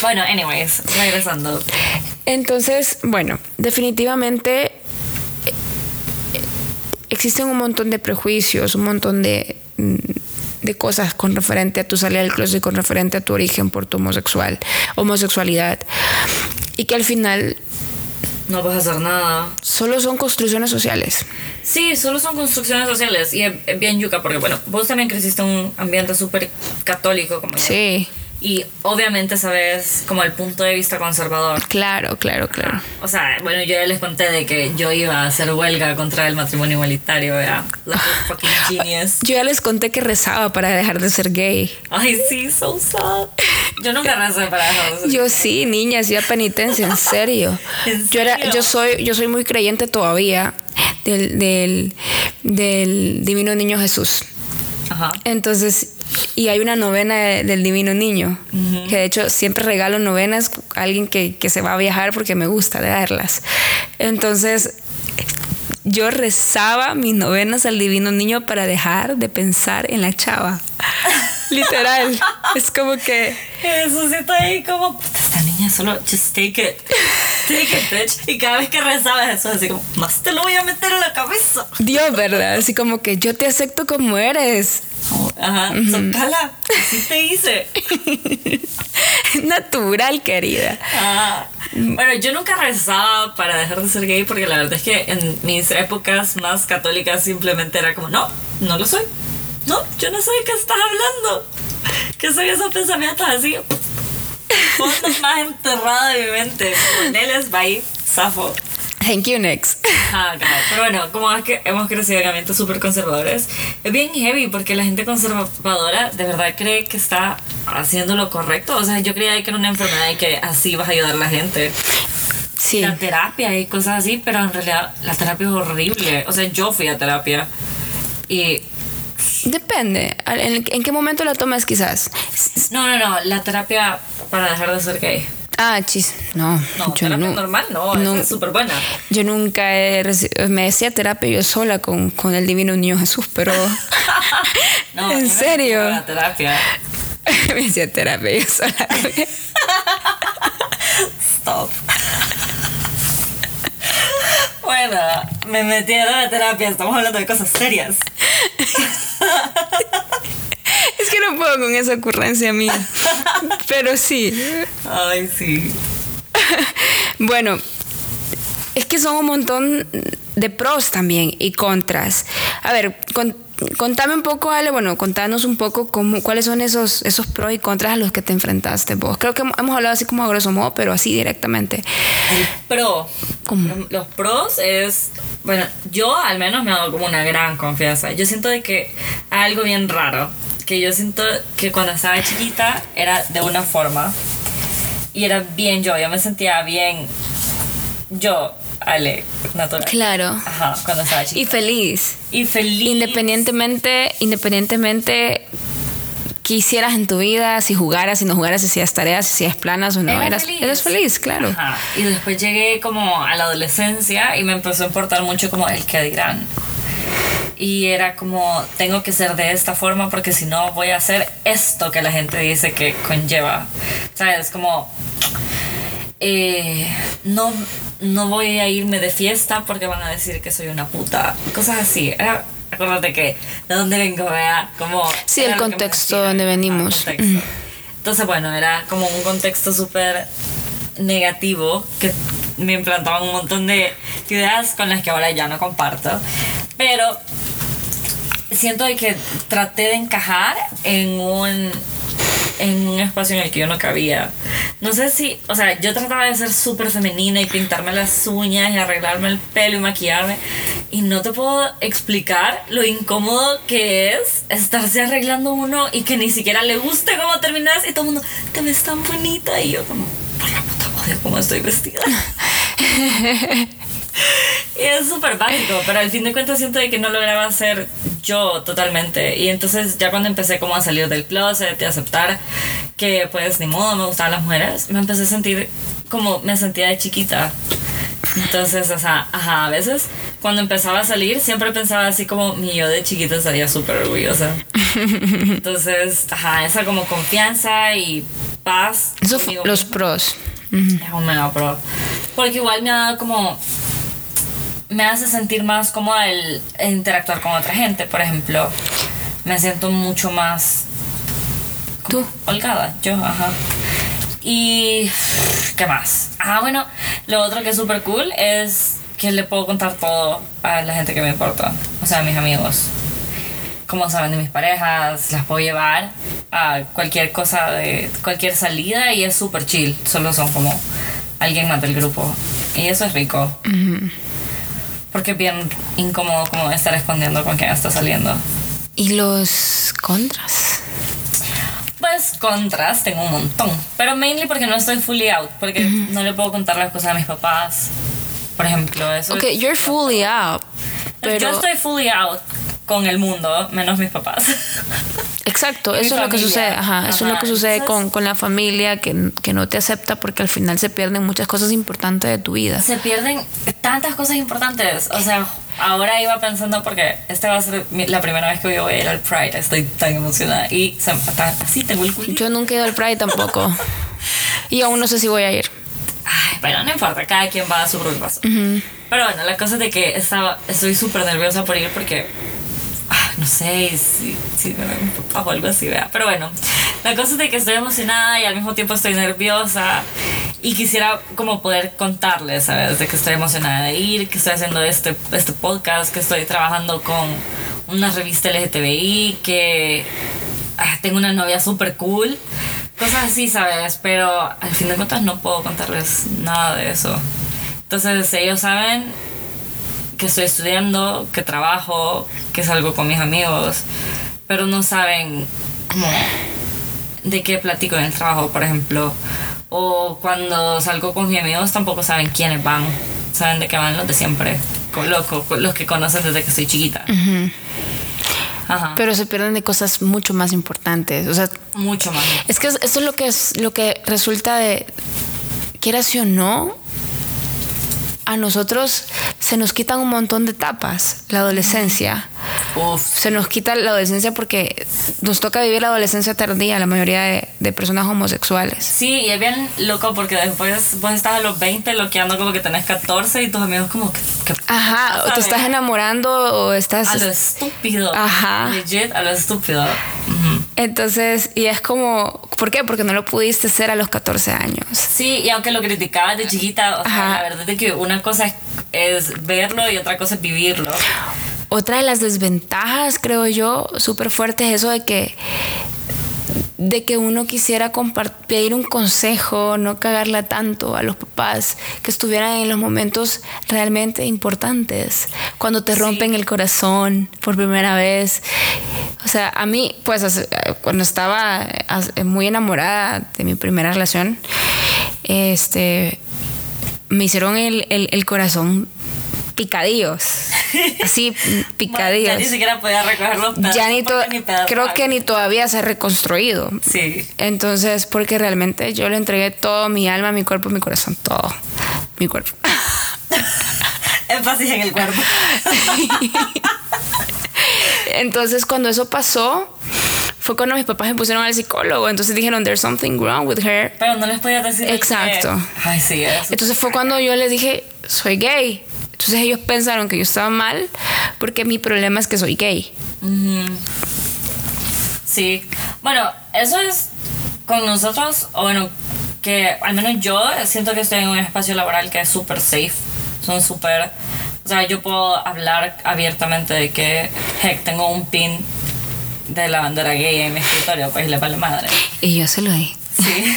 Bueno, anyways, regresando. Entonces, bueno, definitivamente eh, eh, existen un montón de prejuicios, un montón de, mm, de cosas con referente a tu salida del closet y con referente a tu origen por tu homosexual, homosexualidad. Y que al final No vas a hacer nada. solo son construcciones sociales. Sí, solo son construcciones sociales. Y es, es bien yuca, porque bueno, vos también creciste en un ambiente súper católico como yo. Y obviamente sabes como el punto de vista conservador. claro, claro, claro. O sea, bueno, yo ya les conté de que yo iba a hacer huelga contra el matrimonio igualitario, ¿verdad? Like fucking genius. Yo ya les conté que rezaba para dejar de ser gay. Ay, sí, so sad. Yo nunca recé para dejar de ser Yo sí, niña, hacía penitencia, en serio. ¿En Yo era, yo soy, yo soy muy creyente todavía del, del, del Divino Niño Jesús. Ajá. Entonces, y hay una novena de- del Divino Niño, que de hecho siempre regalo novenas a alguien que, que se va a viajar porque me gusta leerlas. Entonces, yo rezaba mis novenas al Divino Niño para dejar de pensar en la chava. Literal. es como que... Eso sí está ahí como, "Puta, esta niña solo, just take it, take it, bitch. Y cada vez que rezaba eso, así como, más te lo voy a meter en la cabeza. Dios, ¿verdad? Así como que yo te acepto como eres. Ajá, soltala, así te hice. Natural, querida. Ah, bueno, yo nunca rezaba para dejar de ser gay porque la verdad es que en mis épocas más católicas simplemente era como, no, no lo soy. No, yo no sé de qué estás hablando. ¿Qué son esos pensamientos así? Fondo más enterrado de mi mente. Con él es bye, zafo. Thank you, next. Ah, claro. Pero bueno, como es que hemos crecido en ambientes súper conservadores, es bien heavy porque la gente conservadora de verdad cree que está haciendo lo correcto. O sea, yo creía que era una enfermedad y que así vas a ayudar a la gente. Sí. La terapia y cosas así, pero en realidad la terapia es horrible. O sea, yo fui a terapia y... Depende. ¿En, en qué momento la tomas quizás? No, no, no, la terapia para dejar de ser gay. Ah, chis. No. No, yo terapia no- normal no, es súper buena. Yo nunca he me decía terapia yo sola con, con el divino niño Jesús, pero No, en me serio La terapia. me decía terapia yo sola. Stop. Bueno, me metieron a terapia, estamos hablando de cosas serias. Es que no puedo con esa ocurrencia mía. Pero sí. Ay, sí. Bueno, es que son un montón de pros también y contras. A ver, con- contame un poco, Ale, bueno, contanos un poco cómo, cuáles son esos, esos pros y contras a los que te enfrentaste vos. Creo que hemos hablado así como a grosso modo, pero así directamente. Pro. ¿Cómo? Los pros es. Bueno, yo al menos me ha dado como una gran confianza. Yo siento de que algo bien raro. Que yo siento que cuando estaba chiquita era de una forma. Y era bien yo. Yo me sentía bien. Yo, Ale, natural. Claro. Ajá, cuando estaba chiquita. Y feliz. Y feliz. Independientemente, independientemente que hicieras en tu vida, si jugaras, si no jugaras, si hacías tareas, si hacías planas o no, Era eras, feliz. eras feliz, claro. Ajá. Y después llegué como a la adolescencia y me empezó a importar mucho como el que dirán. Y era como, tengo que ser de esta forma porque si no voy a hacer esto que la gente dice que conlleva. ¿Sabes? Como, eh, no, no voy a irme de fiesta porque van a decir que soy una puta. Cosas así. Era, acuérdate que de dónde vengo, vea, como... Sí, el contexto decían. donde venimos. contexto. Entonces, bueno, era como un contexto súper negativo que me implantaban un montón de ideas con las que ahora ya no comparto. Pero siento de que traté de encajar en un en un espacio en el que yo no cabía. No sé si, o sea, yo trataba de ser súper femenina y pintarme las uñas y arreglarme el pelo y maquillarme. Y no te puedo explicar lo incómodo que es estarse arreglando uno y que ni siquiera le guste cómo terminas y todo el mundo, te ves tan bonita. Y yo como, por la puta odio cómo estoy vestida. Y es súper básico, pero al fin de cuentas siento de que no lograba ser yo totalmente. Y entonces ya cuando empecé como a salir del closet y aceptar que pues ni modo me gustaban las mujeres, me empecé a sentir como me sentía de chiquita. Entonces, o sea, ajá, a veces cuando empezaba a salir siempre pensaba así como mi yo de chiquita estaría súper orgullosa. Entonces, ajá, esa como confianza y paz. Eso los misma. pros. Es un mega pro. Porque igual me ha dado como. Me hace sentir más como el, el interactuar con otra gente. Por ejemplo, me siento mucho más. Tú. Holgada, yo, ajá. Y. ¿Qué más? Ah, bueno, lo otro que es súper cool es que le puedo contar todo a la gente que me importa. O sea, a mis amigos. Como saben de mis parejas, las puedo llevar a cualquier cosa, de cualquier salida y es súper chill. Solo son como alguien más del grupo. Y eso es rico. Porque es bien incómodo como estar escondiendo con quién está saliendo. ¿Y los contras? pues contras tengo un montón, pero mainly porque no estoy fully out, porque no le puedo contar las cosas a mis papás. Por ejemplo, eso. Ok, es- you're fully out. Pero, Yo estoy fully out con el mundo, menos mis papás. exacto, eso es lo que sucede. Ajá, eso es lo que sucede con, con la familia que, que no te acepta porque al final se pierden muchas cosas importantes de tu vida. Se pierden tantas cosas importantes. O sea, ahora iba pensando porque esta va a ser la primera vez que yo voy a ir al Pride. Estoy tan emocionada. Y se, tan- así tengo el culito. Yo nunca he ido al Pride tampoco. Y aún no sé si voy a ir. Ay, pero no importa, cada quien va a su propio paso. Pero bueno, la cosa es de que estaba, estoy súper nerviosa por ir porque, no sé si, si me ven papá o algo así, vea. Pero bueno, la cosa es de que estoy emocionada y al mismo tiempo estoy nerviosa y quisiera como poder contarles, ¿sabes? De que estoy emocionada de ir, que estoy haciendo este, este podcast, que estoy trabajando con una revista LGTBI, que ah, tengo una novia súper cool. Cosas así, ¿sabes? Pero al fin de cuentas no puedo contarles nada de eso. Entonces ellos saben que estoy estudiando, que trabajo, que salgo con mis amigos, pero no saben como de qué platico en el trabajo, por ejemplo. O cuando salgo con mis amigos tampoco saben quiénes van. Saben de qué van los de siempre. Los, los que conocen desde que estoy chiquita. Ajá. Pero se pierden de cosas mucho más importantes. O sea, Mucho más. es que esto es lo que es lo que resulta de quieras o no a nosotros se nos quitan un montón de etapas, la adolescencia. Uf. Se nos quita la adolescencia porque nos toca vivir la adolescencia tardía, la mayoría de, de personas homosexuales. Sí, y es bien loco porque después vos estás a los 20 loqueando como que tenés 14 y tus amigos como que... que Ajá, o te estás enamorando o estás... A lo estúpido. Ajá. Legit, a lo estúpido. Entonces, y es como, ¿por qué? Porque no lo pudiste ser a los 14 años. Sí, y aunque lo criticabas de chiquita, o sea, la verdad es que una cosa es, es verlo y otra cosa es vivirlo. Otra de las desventajas, creo yo, súper fuerte es eso de que de que uno quisiera pedir un consejo, no cagarla tanto a los papás que estuvieran en los momentos realmente importantes, cuando te rompen el corazón por primera vez. O sea, a mí, pues, cuando estaba muy enamorada de mi primera relación, este, me hicieron el, el- el corazón picadillos, así picadillos. Ya ni siquiera podía recoger los pedazos. Ya ni ni pedazos creo que ni todavía se ha reconstruido. Sí. Entonces, porque realmente yo le entregué todo mi alma, mi cuerpo, mi corazón, todo. Mi cuerpo. Énfasis en el cuerpo. Entonces, cuando eso pasó, fue cuando mis papás me pusieron al psicólogo. Entonces dijeron, there's something wrong with her. Pero no les podía decir. Exacto. que- Ay, sí. Entonces fue cuando yo les dije, soy gay. Entonces ellos pensaron que yo estaba mal porque mi problema es que soy gay. Sí. Bueno, eso es con nosotros, o bueno, que al menos yo siento que estoy en un espacio laboral que es súper safe. Son súper. O sea, yo puedo hablar abiertamente de que, heck, tengo un pin de la bandera gay en mi escritorio, pues le vale madre. Y yo se lo di. Sí.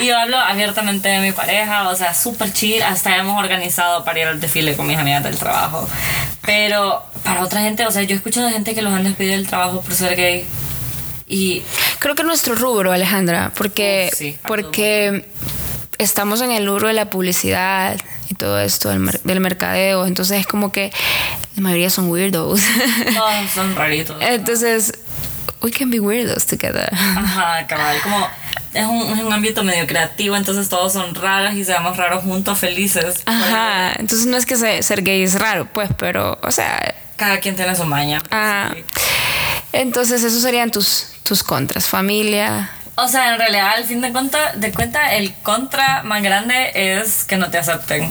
Y yo hablo abiertamente de mi pareja, o sea, súper chill. Hasta hemos organizado para ir al desfile con mis amigas del trabajo. Pero para otra gente, o sea, yo he escuchado de gente que los han despedido del trabajo por ser gay. Y Creo que nuestro rubro, Alejandra, porque, sí, porque estamos en el rubro de la publicidad y todo esto del, mer- del mercadeo, entonces es como que la mayoría son weirdos. todos son raritos. entonces, we can be weirdos together. Ajá, cabal. Como es un, es un ámbito medio creativo, entonces todos son raros y seamos raros juntos, felices. Ajá, entonces no es que se- ser gay es raro, pues, pero, o sea, Cada quien tiene su maña. ah, Sí. entonces esos serían tus, tus contras, familia. O sea, en realidad, al fin de cuenta, de cuenta, el contra más grande es que no te acepten.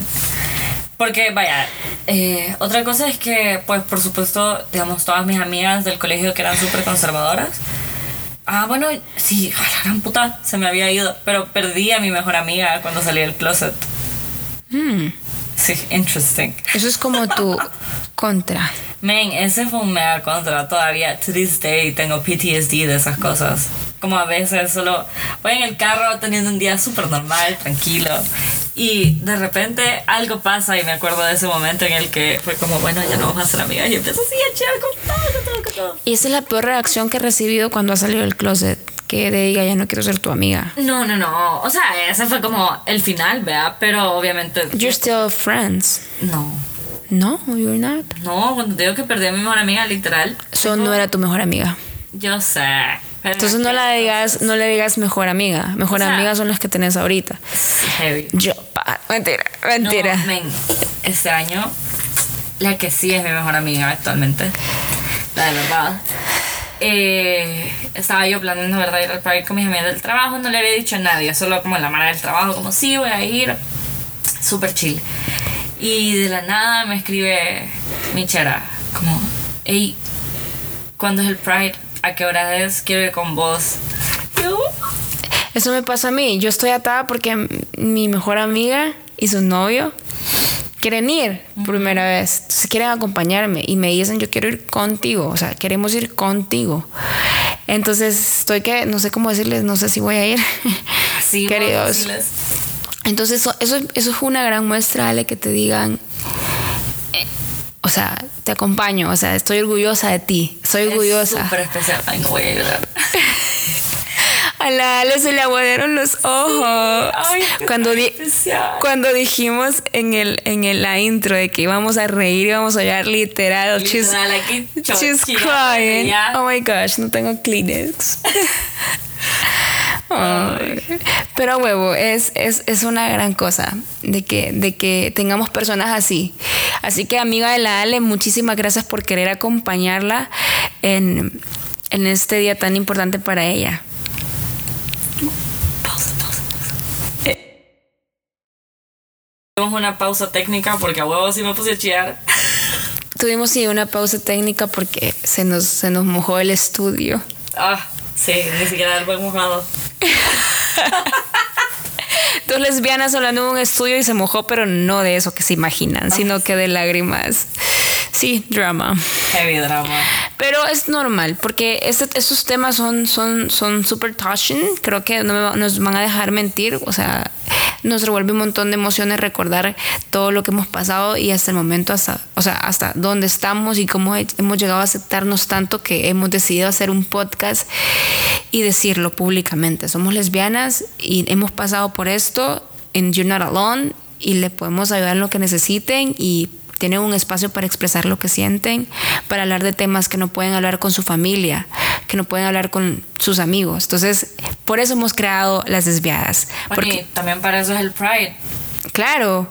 Porque, vaya, eh, otra cosa es que, pues, por supuesto, digamos, todas mis amigas del colegio que eran súper conservadoras. Ah, bueno, sí, a la gran puta, se me había ido. Pero perdí a mi mejor amiga cuando salí del closet. Sí, interesting. Eso es como tu contra. Men, ese fue un mega contra todavía. To this day tengo PTSD de esas cosas. Como a veces solo voy en el carro teniendo un día súper normal, tranquilo. Y de repente algo pasa y me acuerdo de ese momento en el que fue como, bueno, ya no vamos a ser amigas. Y empiezo así a echar con todo, con todo, con todo. Y esa es la peor reacción que he recibido cuando ha salido del closet. que te diga ya no quiero ser tu amiga. No, no, no. O sea, ese fue como el final, ¿vea? Pero obviamente. You're still friends. No. No, you're not. No, cuando te digo que perdí a mi mejor amiga, literal. So no era tu mejor amiga. Yo sé. Entonces no la digas, no le digas mejor amiga. Mejor O sea- amigas son las que tenés ahorita. Heavy. Yo, pa- mentira, mentira. No, men, este año, la que sí es mi mejor amiga actualmente, la de verdad. eh, estaba yo planeando, ¿verdad? Ir al parque con mis amigas del trabajo, no le había dicho a nadie, solo como la mano del trabajo, como sí, voy a ir. Súper chill. Y de la nada me escribe mi chera, como, hey, ¿cuándo es el Pride? ¿A qué hora es? Quiero ir con vos. Yo, Eso me pasa a mí. Yo estoy atada porque mi mejor amiga y su novio quieren ir por primera vez. Entonces quieren acompañarme y me dicen yo quiero ir contigo. O sea, queremos ir contigo. Entonces estoy que no sé cómo decirles, no sé si voy a ir. sí, Queridos. Entonces eso, eso, eso es una gran muestra, Ale, que te digan, eh, o sea, te acompaño, o sea, estoy orgullosa de ti, Es orgullosa. súper especial. Ay, no voy a llorar. A la Ale se le aguaderon los ojos. Ay, cuando, di- especial. cuando dijimos en, el, en el, la intro de que íbamos a reír, íbamos a llorar literal. she's- she's crying. Oh my gosh, no tengo Kleenex. Ay. Pero huevo, es, es, es una gran cosa de que, de que tengamos personas así. Así que amiga de la Ale, muchísimas gracias por querer acompañarla en, en este día tan importante para ella. Pausa, pausa, pausa. Tenemos una pausa técnica porque a huevo sí me puse a chillar. Tuvimos sí una pausa técnica porque se nos, se nos mojó el estudio. Ah, sí, ni siquiera buen mojado. Dos lesbianas hablando en un estudio y se mojó, pero no de eso que se imaginan, sino que de lágrimas. Sí, drama. Heavy drama. Pero es normal, porque este, estos temas son son son super touching. Creo que no me nos van a dejar mentir. O sea, nos revuelve un montón de emociones recordar todo lo que hemos pasado y hasta el momento, hasta, o sea, hasta dónde estamos y cómo he- hemos llegado a aceptarnos tanto que hemos decidido hacer un podcast y decirlo públicamente. Somos lesbianas y hemos pasado por esto en You're Not Alone y le podemos ayudar en lo que necesiten y tienen un espacio para expresar lo que sienten, para hablar de temas que no pueden hablar con su familia, que no pueden hablar con sus amigos. Entonces, por eso hemos creado las desviadas. Bueno, Porque, y también para eso es el Pride. claro,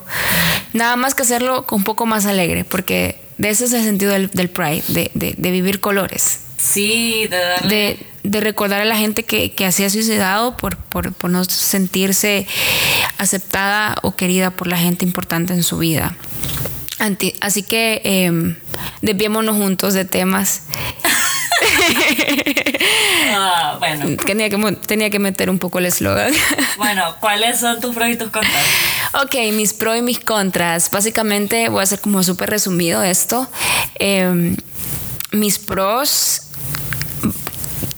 nada más que hacerlo un poco más alegre, porque de ese es el sentido del, del Pride, de, de- de vivir colores, Sí, de darle. de, de recordar a la gente que, que se ha suicidado por, por, por no sentirse aceptada o querida por la gente importante en su vida. Así que eh, desviémonos juntos de temas. Ah, bueno. Tenía que, tenía que meter un poco el eslogan. Bueno, ¿cuáles son tus pros y tus contras? ok, mis pros y mis contras. Básicamente voy a hacer como súper resumido esto. Eh, mis pros,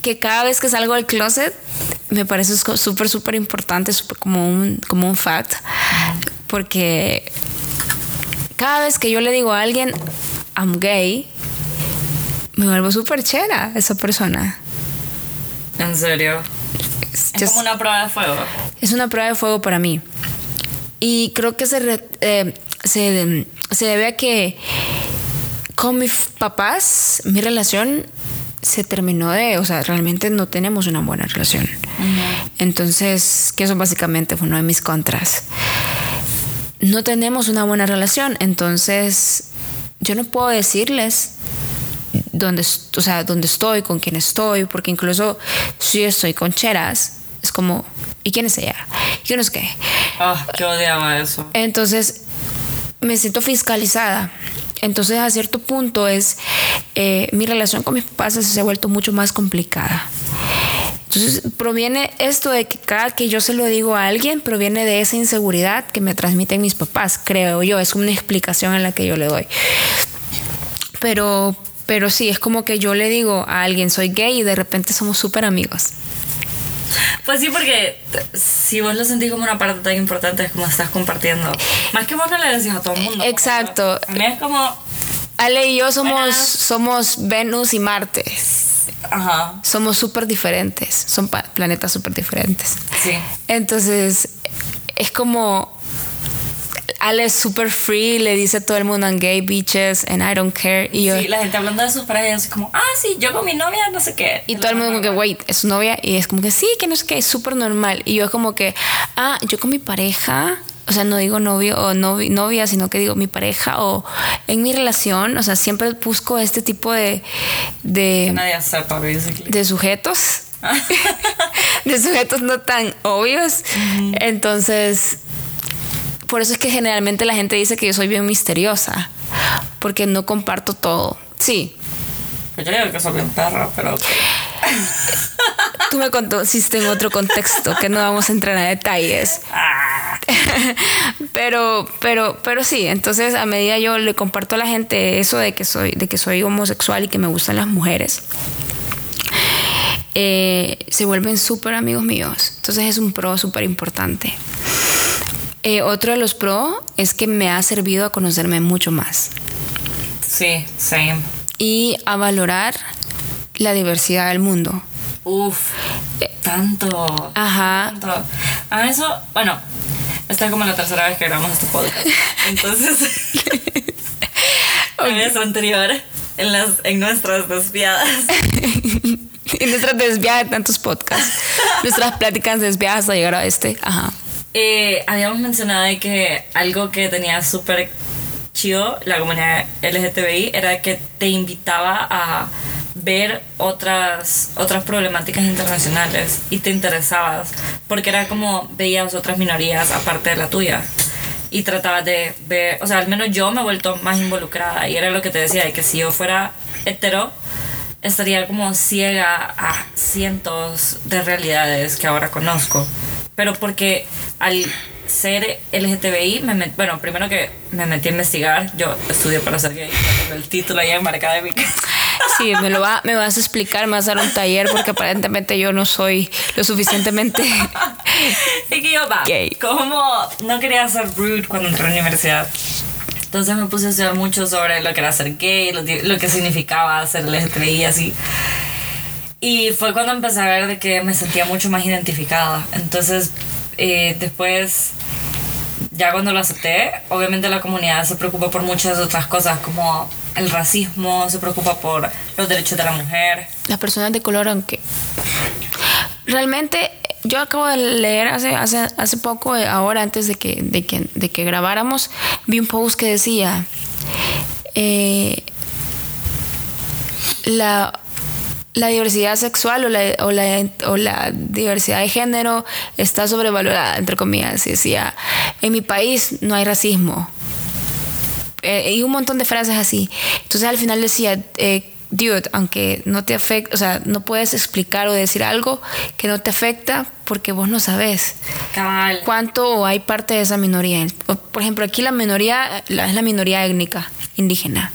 que cada vez que salgo del closet, me parece súper, súper importante, súper como un, como un fact. Porque cada vez que yo le digo a alguien, I'm gay, me vuelvo súper chera esa persona. En serio. Es Es just- como una prueba de fuego. es una prueba de fuego para mí. Y creo que se, re- eh, se, se debe a que con mis papás mi relación se terminó de, o sea, realmente no tenemos una buena relación. Entonces, que eso básicamente fue uno de mis contras. No tenemos una buena relación, entonces yo no puedo decirles dónde, o sea, dónde estoy, con quién estoy, porque incluso si estoy con cheras, es como, ¿y quién es ella? ¿Y quién es qué? Ah, que odiaba eso. Entonces, me siento fiscalizada. Entonces, a cierto punto es, eh, mi relación con mis papás se ha vuelto mucho más complicada. Entonces, proviene esto de que cada que yo se lo digo a alguien, proviene de esa inseguridad que me transmiten mis papás, creo yo. Es una explicación en la que yo le doy. Pero, pero sí, es como que yo le digo a alguien, soy gay y de repente somos súper amigos. Pues sí, porque si vos lo sentís como una parte tan importante, es como estás compartiendo. Más que vos no le decís a todo el mundo. Exacto. A mí es como. Ale y yo somos, Buenas. somos Venus y Marte. Ajá. Somos súper diferentes, son planetas súper diferentes. Sí. Entonces, es como. Ale es super free, le dice a todo el mundo, I'm gay, bitches, and I don't care. Y yo. Sí, la gente hablando de sus parejas, como, ah, sí, yo con mi novia, no sé qué. Y todo el mundo como que, wait, es su novia. Y es como que sí, que no sé qué, es súper normal. Y yo como que, ah, yo con mi pareja, o sea, no digo novio o novi- novia, sino que digo mi pareja o en mi relación, o sea, siempre busco este tipo de, Que de, nadie sepa, basically. de sujetos. de sujetos no tan obvios. Entonces, por eso es que generalmente la gente dice que yo soy bien misteriosa, porque no comparto todo. Sí, yo digo que soy bien perra, pero. Tú me conociste en otro contexto que no vamos a entrar a detalles. Ah, pero, pero, pero sí, entonces a medida yo le comparto a la gente eso de que soy, de que soy homosexual y que me gustan las mujeres, eh, se vuelven súper amigos míos. Entonces es un pro súper importante. Eh, otro de los pro es que me ha servido a conocerme mucho más sí, same. y a valorar la diversidad del mundo. Uf, tanto. Ajá. Tanto. A eso, bueno, esta es como la tercera vez que grabamos este podcast. Entonces, en vez anterior, en, las, en nuestras desviadas, Y nuestras desviadas de tantos podcasts. Nuestras pláticas desviadas hasta llegar a este. Ajá. Eh, habíamos mencionado de que algo que tenía súper chido la comunidad LGTBI era que te invitaba a ver otras otras problemáticas internacionales y te interesabas porque era como veías otras minorías aparte de la tuya y tratabas de ver, o sea, al menos yo me he vuelto más involucrada y era lo que te decía, de que si yo fuera hetero estaría como ciega a cientos de realidades que ahora conozco. Pero porque al ser LGTBI, me met- bueno, primero que me metí a investigar, yo estudié para ser gay, el título ahí en marca académica. Sí, me lo va, me vas a explicar, me vas a dar un taller porque aparentemente yo no soy lo suficientemente. y que yo, va, Gay. como no quería ser rude cuando entré a la universidad. Entonces me puse a estudiar mucho sobre lo que era ser gay, lo, lo que significaba ser LGTBI, así. Y fue cuando empecé a ver de que me sentía mucho más identificada. Entonces, eh, después, ya cuando lo acepté, obviamente la comunidad se preocupa por muchas otras cosas, como el racismo, se preocupa por los derechos de la mujer. Las personas de color, aunque. Realmente, yo acabo de leer hace, hace, hace poco, eh, ahora antes de que, de, que, de que grabáramos, vi un post que decía. eh, la, la diversidad sexual o la, o, la, o la diversidad de género está sobrevalorada, entre comillas. Y decía, en mi país no hay racismo. Eh, y un montón de frases así. Entonces al final decía, eh, dude, aunque no te afecta, o sea, no puedes explicar o decir algo que no te afecta porque vos no sabes Cabal. cuánto hay parte de esa minoría. Por ejemplo, aquí la minoría la- es la minoría étnica indígena.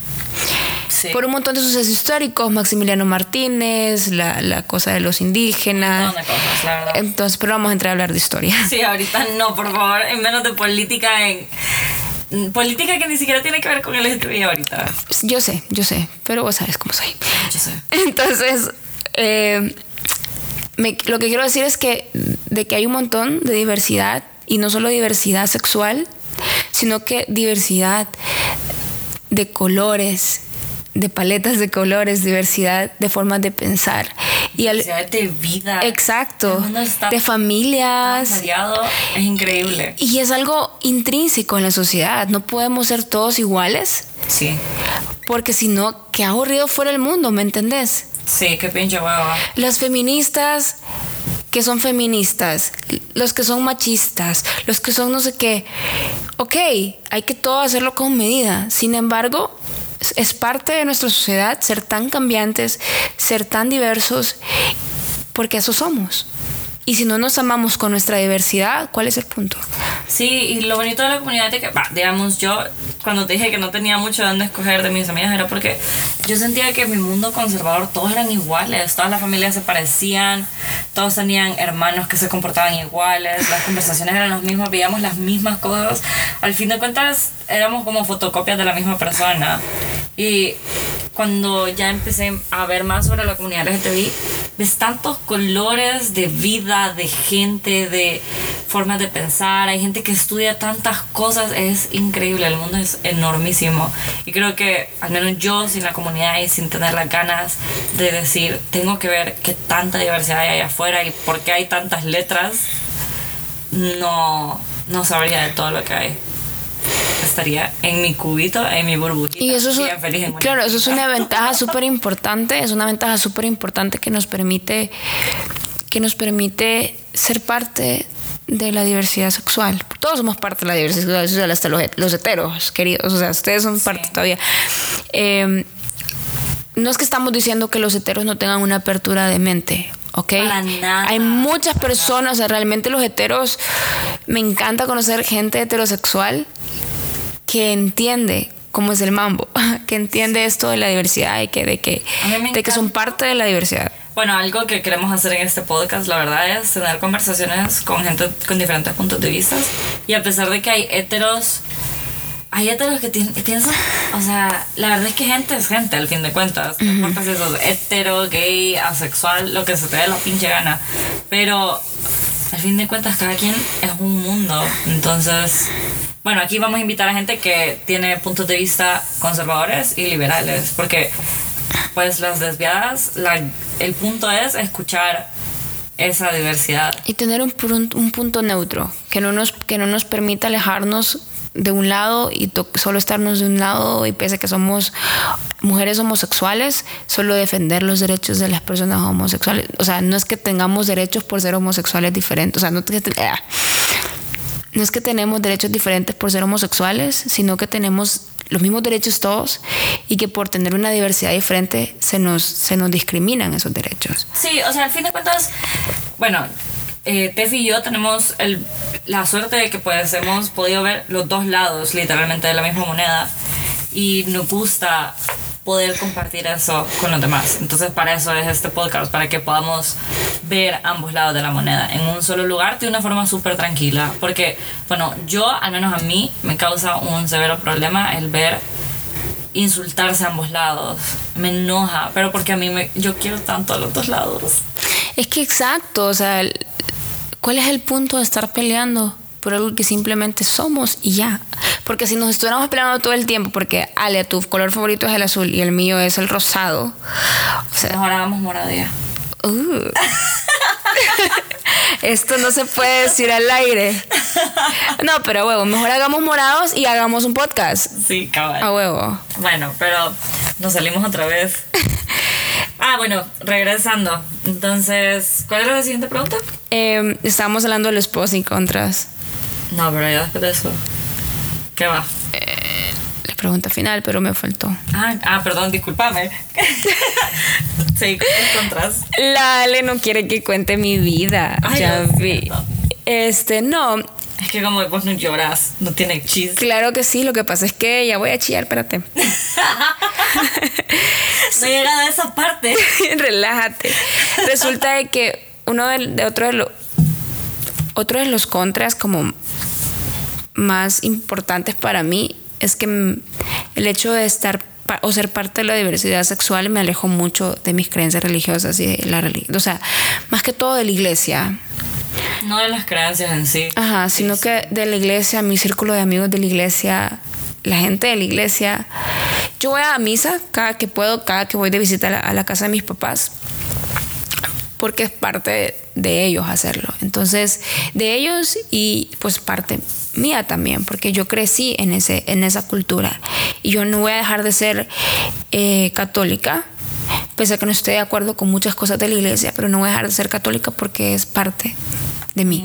Sí. Por un montón de sucesos históricos, Maximiliano Martínez, la, la cosa de los Un indígenas. montón de cosas, la verdad. Entonces, pero vamos a entrar a hablar de historia. Sí, ahorita no, por favor, en menos de política en mm, política que ni siquiera tiene que ver con el LGTBI ahorita. Yo sé, yo sé, pero vos sabes cómo soy. Yo sé. Entonces, eh, me- lo que quiero decir es que de que hay un montón de diversidad y no solo diversidad sexual, sino que diversidad de colores, de paletas de colores, diversidad de formas de pensar y al- de vida. exacto, de familias. es increíble. Y es algo intrínseco en la sociedad. No podemos ser todos iguales, Sí. porque si no, qué aburrido fuera el mundo, ¿me entendés? Sí, qué pinche hueva. Las feministas que son feministas, los que son machistas, los que son no sé qué. Ok, hay que todo hacerlo con medida. Sin embargo, es- parte de nuestra sociedad ser tan cambiantes, ser tan diversos, porque eso somos. Y si no nos amamos con nuestra diversidad, ¿cuál es el punto? Sí, y lo bonito de la comunidad es que, bah, digamos, yo cuando te dije que no tenía mucho de dónde escoger de mis amigas era porque yo sentía que en mi mundo conservador todos eran iguales, todas las familias se parecían, todos tenían hermanos que se comportaban iguales, las conversaciones eran las mismas, veíamos las mismas cosas. Al fin de cuentas, éramos como fotocopias de la misma persona. Y cuando ya empecé a ver más sobre la comunidad LGTBI, ves tantos colores de vida, de gente, de formas de pensar. Hay gente que estudia tantas cosas, es increíble, el mundo es enormísimo. Y creo que, al menos yo, sin la comunidad y sin tener las ganas de decir, tengo que ver qué tanta diversidad hay allá afuera y por qué hay tantas letras, no, no sabría de todo lo que hay estaría en mi cubito, en mi burbujita. Y eso es, bien feliz en claro, eso es una ventaja súper importante, es una ventaja súper importante que nos permite, que nos permite ser parte de la diversidad sexual. Todos somos parte de la diversidad sexual, hasta los, los heteros, queridos, o sea, ustedes son parte todavía. Eh, no es que estamos diciendo que los heteros no tengan una apertura de mente, ¿ok? Para nada. Hay muchas personas, o sea, realmente los heteros, me encanta conocer gente heterosexual que entiende cómo es el mambo, que entiende esto de la diversidad y que de que, de que son parte de la diversidad. Bueno, algo que queremos hacer en este podcast, la verdad, es tener conversaciones con gente con diferentes puntos de vista. Y a pesar de que hay heteros, hay heteros que esa- o sea, la verdad es que gente es gente, al fin de cuentas. No importa si sos hetero, gay, asexual, lo que se te dé la pinche gana. Pero al fin de cuentas, cada quien es un mundo. Entonces, bueno, aquí vamos a invitar a gente que tiene puntos de vista conservadores y liberales. Porque, pues, las desviadas, la, el punto es escuchar esa diversidad. Y tener un, un punto neutro, que no, nos, que no nos permita alejarnos de un lado y solo estarnos de un lado y pese a que somos mujeres homosexuales, solo defender los derechos de las personas homosexuales. O sea, no es que tengamos derechos por ser homosexuales diferentes. O sea, no, es que- ah. no es que tenemos derechos diferentes por ser homosexuales, sino que tenemos los mismos derechos todos y que por tener una diversidad diferente se nos, se nos discriminan esos derechos. Sí, o sea, al fin de cuentas, bueno, eh, Tefi y yo tenemos el, la suerte de que pues hemos podido ver los dos lados literalmente de la misma moneda y nos gusta poder compartir eso con los demás. Entonces para eso es este podcast, para que podamos ver ambos lados de la moneda en un solo lugar de una forma súper tranquila. Porque, bueno, yo, al menos a mí, me causa un severo problema el ver insultarse a ambos lados. Me enoja, pero porque a mí me, yo quiero tanto a los dos lados. Es que exacto, o sea, ¿cuál es el punto de estar peleando por algo que simplemente somos y ya? Porque si nos estuviéramos peleando todo el tiempo, porque Ale, tu color favorito es el azul y el mío es el rosado, o sea, Mejor hagamos moradía. uh. esto no se puede decir al aire. No, pero huevo, mejor hagamos morados y hagamos un podcast. Sí, cabal. A huevo. Bueno, pero nos salimos otra vez. Ah, bueno, regresando. Entonces, ¿cuál era la siguiente pregunta? Eh, estábamos hablando de los pros y contras. No, pero ya después de eso. ¿Qué va? La pregunta final, pero me faltó. Ah, ah perdón, discúlpame. sí, ¿cuáles contras? La Ale no quiere que cuente mi vida. Ay, ya lo vi. siento. Este, no. Es que como vos no lloras, no tiene chiste. Claro que sí, lo que pasa es que ya voy a chillar, espérate. No he llegado a esa parte. Relájate. Resulta de que uno de, de otro de los otro de los contras como más importantes para mí es que el hecho de estar o ser parte de la diversidad sexual me alejó mucho de mis creencias religiosas y de la religión, o sea, más que todo de la iglesia. No de las creencias en sí. Ajá, sino que de la iglesia, mi círculo de amigos de la iglesia, la gente de la iglesia. Yo voy a misa cada que puedo, cada que voy de visita a la, a la casa de mis papás, porque es parte de, de ellos hacerlo. Entonces, de ellos y pues parte mía también, porque yo crecí en, ese, en esa cultura y yo no voy a dejar de ser eh, católica. Pese a que no esté de acuerdo con muchas cosas de la iglesia, pero no voy a dejar de ser católica porque es parte de mí,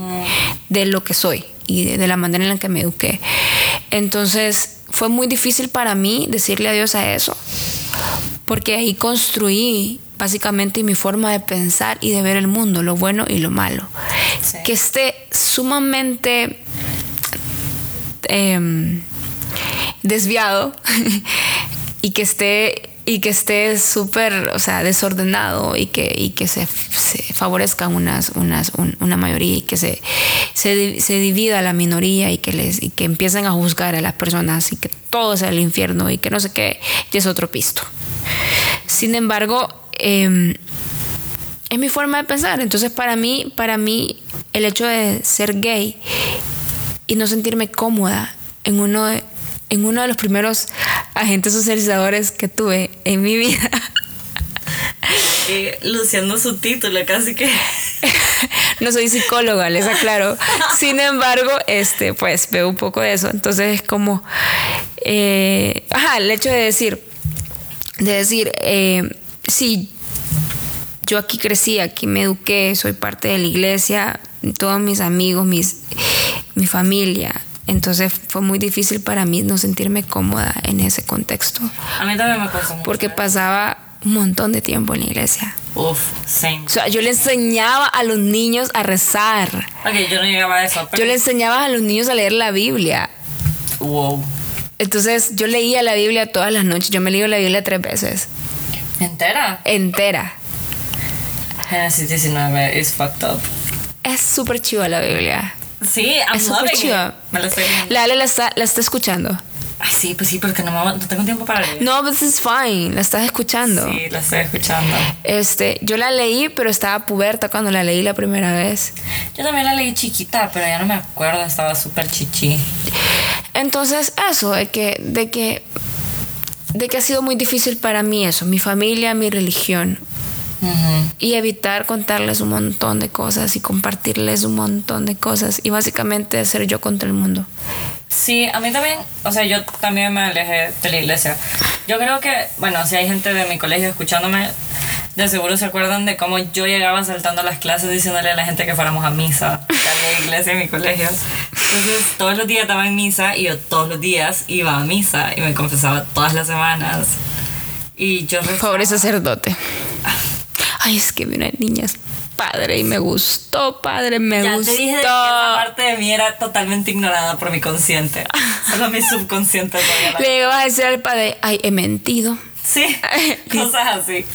de lo que soy y de, de la manera en la que me eduqué. Entonces fue muy difícil para mí decirle adiós a eso, porque ahí construí básicamente mi forma de pensar y de ver el mundo, lo bueno y lo malo. Sí. Que esté sumamente em, desviado y que esté y que esté súper, o sea, desordenado y que, y que se, se favorezcan una mayoría y que se, se, se divida la minoría y que, les, y que empiecen a juzgar a las personas y que todo sea el infierno y que no sé qué, y es otro pisto. Sin embargo, em, es mi forma de pensar. Entonces, para mí, para mí, el hecho de ser gay y no sentirme cómoda en uno de, en uno de los primeros agentes socializadores que tuve en mi vida. Y luciendo su título, casi que. no soy psicóloga, les aclaro. Sin embargo, este, pues veo un poco de eso. Entonces es como, eh, ajá, el hecho de decir, de decir, eh, sí, yo aquí crecí, aquí me eduqué, soy parte de la iglesia, todos mis amigos, mis, mi familia. Entonces fue muy difícil para mí no sentirme cómoda en ese contexto. A mí también me costó mucho. Porque pasaba un montón de tiempo en la iglesia. Uf, same. O sea, yo le enseñaba a los niños a rezar. Ok, yo no llegaba a eso. Pero... Yo le enseñaba a los niños a leer la Biblia. Wow. Entonces yo leía la Biblia todas las noches. Yo me leí la Biblia tres veces. ¿Entera? Entera. Génesis 19 is fucked up. Es súper chiva la Biblia. Sí, I'm Es súper it. Me lo estoy. La Ale la está, la está escuchando. Ay, sí, pues sí, porque no, no tengo tiempo para leer. No, pues es fine. La estás escuchando. Sí, la estoy escuchando. Este, yo la leí, pero estaba puberta cuando la leí la primera vez. Yo también la leí chiquita, pero ya no me acuerdo, estaba súper chichi. Entonces, eso, de que, de que, de que ha sido muy difícil para mí eso, mi familia, mi religión. Ujú. Y evitar contarles un montón de cosas y compartirles un montón de cosas. Y básicamente ser yo contra el mundo. Sí, a mí también, o sea, yo también me alejé de la iglesia. Yo creo que, bueno, si hay gente de mi colegio escuchándome, de seguro se acuerdan de cómo yo llegaba saltando a las clases diciéndole a la gente que fuéramos a misa. Que había iglesia en mi colegio. Entonces, todos los días estaba en misa y yo todos los días iba a misa y me confesaba todas las semanas. Y yo rezaba. Pobre sacerdote. Ay, es que vi una niña padre y me gustó, padre, me Ya gustó. te dije de que esa parte de mí era totalmente ignorada por mi consciente. Solo mi subconsciente Le iba a decir al padre, ay, he mentido. Sí, cosas así.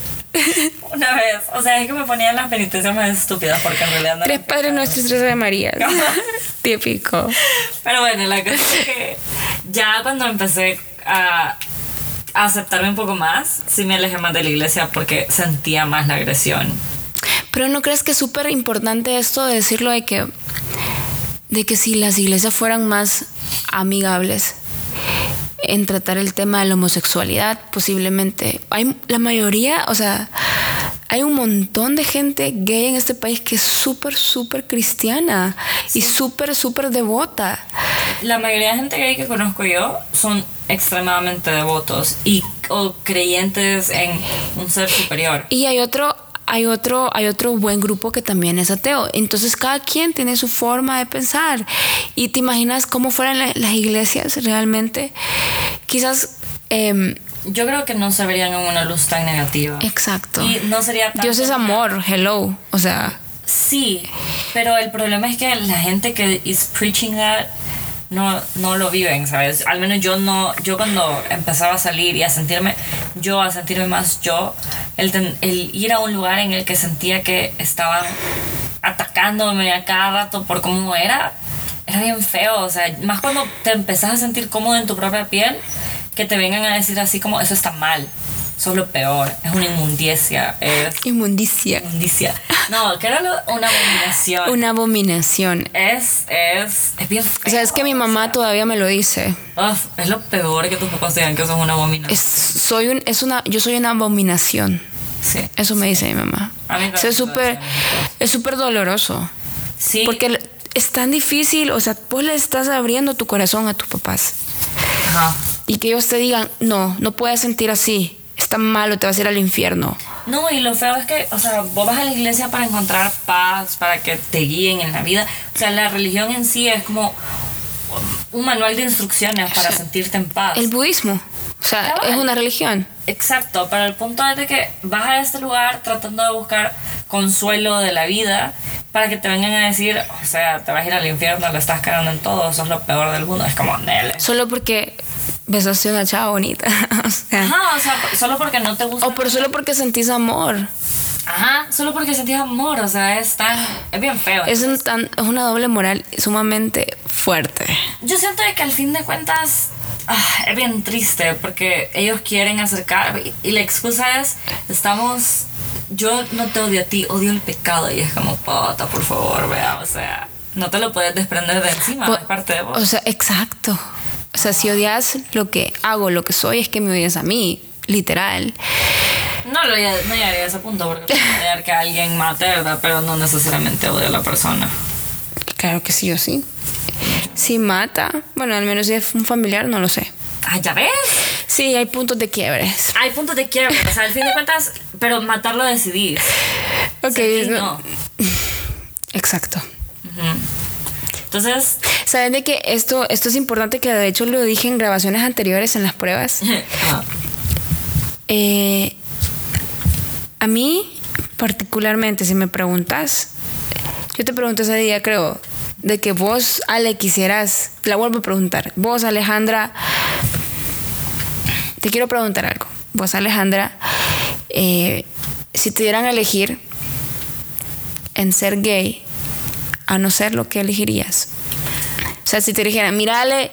Una vez, o sea, es que me ponían las penitencias más estúpidas porque en realidad no Tres padres nuestros, tres de María. Típico. Pero bueno, la cosa es que ya cuando empecé a aceptarme un poco más, sí me alejé más de la iglesia porque sentía más la agresión. Pero ¿no crees que es súper importante esto de decirlo de que, de que si las iglesias fueran más amigables en tratar el tema de la homosexualidad, posiblemente hay la mayoría, o sea, hay un montón de gente gay en este país que es súper, súper cristiana y súper, súper devota. La mayoría de gente gay que conozco yo son extremadamente devotos y o creyentes en un ser superior. Y hay otro, hay otro, hay otro buen grupo que también es ateo. Entonces cada quien tiene su forma de pensar. Y te imaginas cómo fueran la- las iglesias realmente. Quizás, em, Yo creo que no se verían en una luz tan negativa. exacto. Y no sería tanto Dios es amor, hello. O sea, Sí, pero el problema es que la gente que is preaching that no, no lo viven, ¿sabes? Al menos yo no, yo cuando empezaba a salir y a sentirme yo, a sentirme más yo, el, ten- el ir a un lugar en el que sentía que estaban atacándome a cada rato por cómo era, era bien feo, o sea, más cuando te empezás a sentir cómodo en tu propia piel, que te vengan a decir así como eso está mal, eso es lo peor, es una inmundicia, es inmundicia. inmundicia. No, que era lo- una abominación. Una abominación. Es, es, es bien feo. O sea, es que mi mamá todavía me lo dice. Uf, es lo peor que tus papás digan que eso es una abominación. Es, soy un, es una, yo soy una abominación. Sí. Eso me dice mi mamá. A mí O sea, es súper, es súper doloroso. Sí. Porque es tan difícil, o sea, vos le estás abriendo tu corazón a tus papás. Ajá. Y que ellos te digan, no, no puedes sentir así, está malo, te vas a ir al infierno. No, y lo feo es que, o sea, vos vas a la iglesia para encontrar paz, para que te guíen en la vida. O sea, la religión en sí es como un manual de instrucciones para sentirte en paz. El budismo, o sea, Cabal. es una religión. Exacto, pero el punto es de que vas a este lugar tratando de buscar consuelo de la vida para que te vengan a decir, o sea, te vas a ir al infierno, le estás cagando en todo, eso es lo peor del mundo. Es como, Nele. Solo porque besaste a una chava bonita. o sea, Ajá, o sea, solo porque no te gusta. o por solo porque sentís amor. Ajá, solo porque sentís amor, o sea, es tan. Es bien feo. Es, un tan- es una doble moral sumamente fuerte. Yo siento de que al fin de cuentas ah, es bien triste porque ellos quieren acercar y, y la excusa es, estamos, yo no te odio a ti, odio el pecado y es como, pota, por favor, vea, o sea, no te lo puedes desprender de encima, es parte de vos. O sea, exacto. O sea, si odias lo que hago, lo que soy, es que me odias a mí, literal. No, lo, no llegaría a ese punto porque odiar que alguien mate, ¿verdad? Pero no necesariamente odio a la persona. Claro que sí o sí. Si mata, bueno, al menos si es un familiar, no lo sé. Ah, ¿ya ves? Sí, hay puntos de quiebres. Hay puntos de quiebre, o sea, al fin de cuentas, pero matarlo decidís. Ok, Sí, no- no. exacto. Entonces, Saben de que esto, esto es importante, que de hecho lo dije en grabaciones anteriores, en las pruebas. ajá. Eh, a mí, particularmente, si me preguntas, yo te pregunté ese día, creo, de que vos, Ale, quisieras, la vuelvo a preguntar, vos, Alejandra, te quiero preguntar algo. Vos, Alejandra, eh, si te dieran a elegir en ser gay, a no ser lo que elegirías. O sea, si te dijeran, mira, Ale,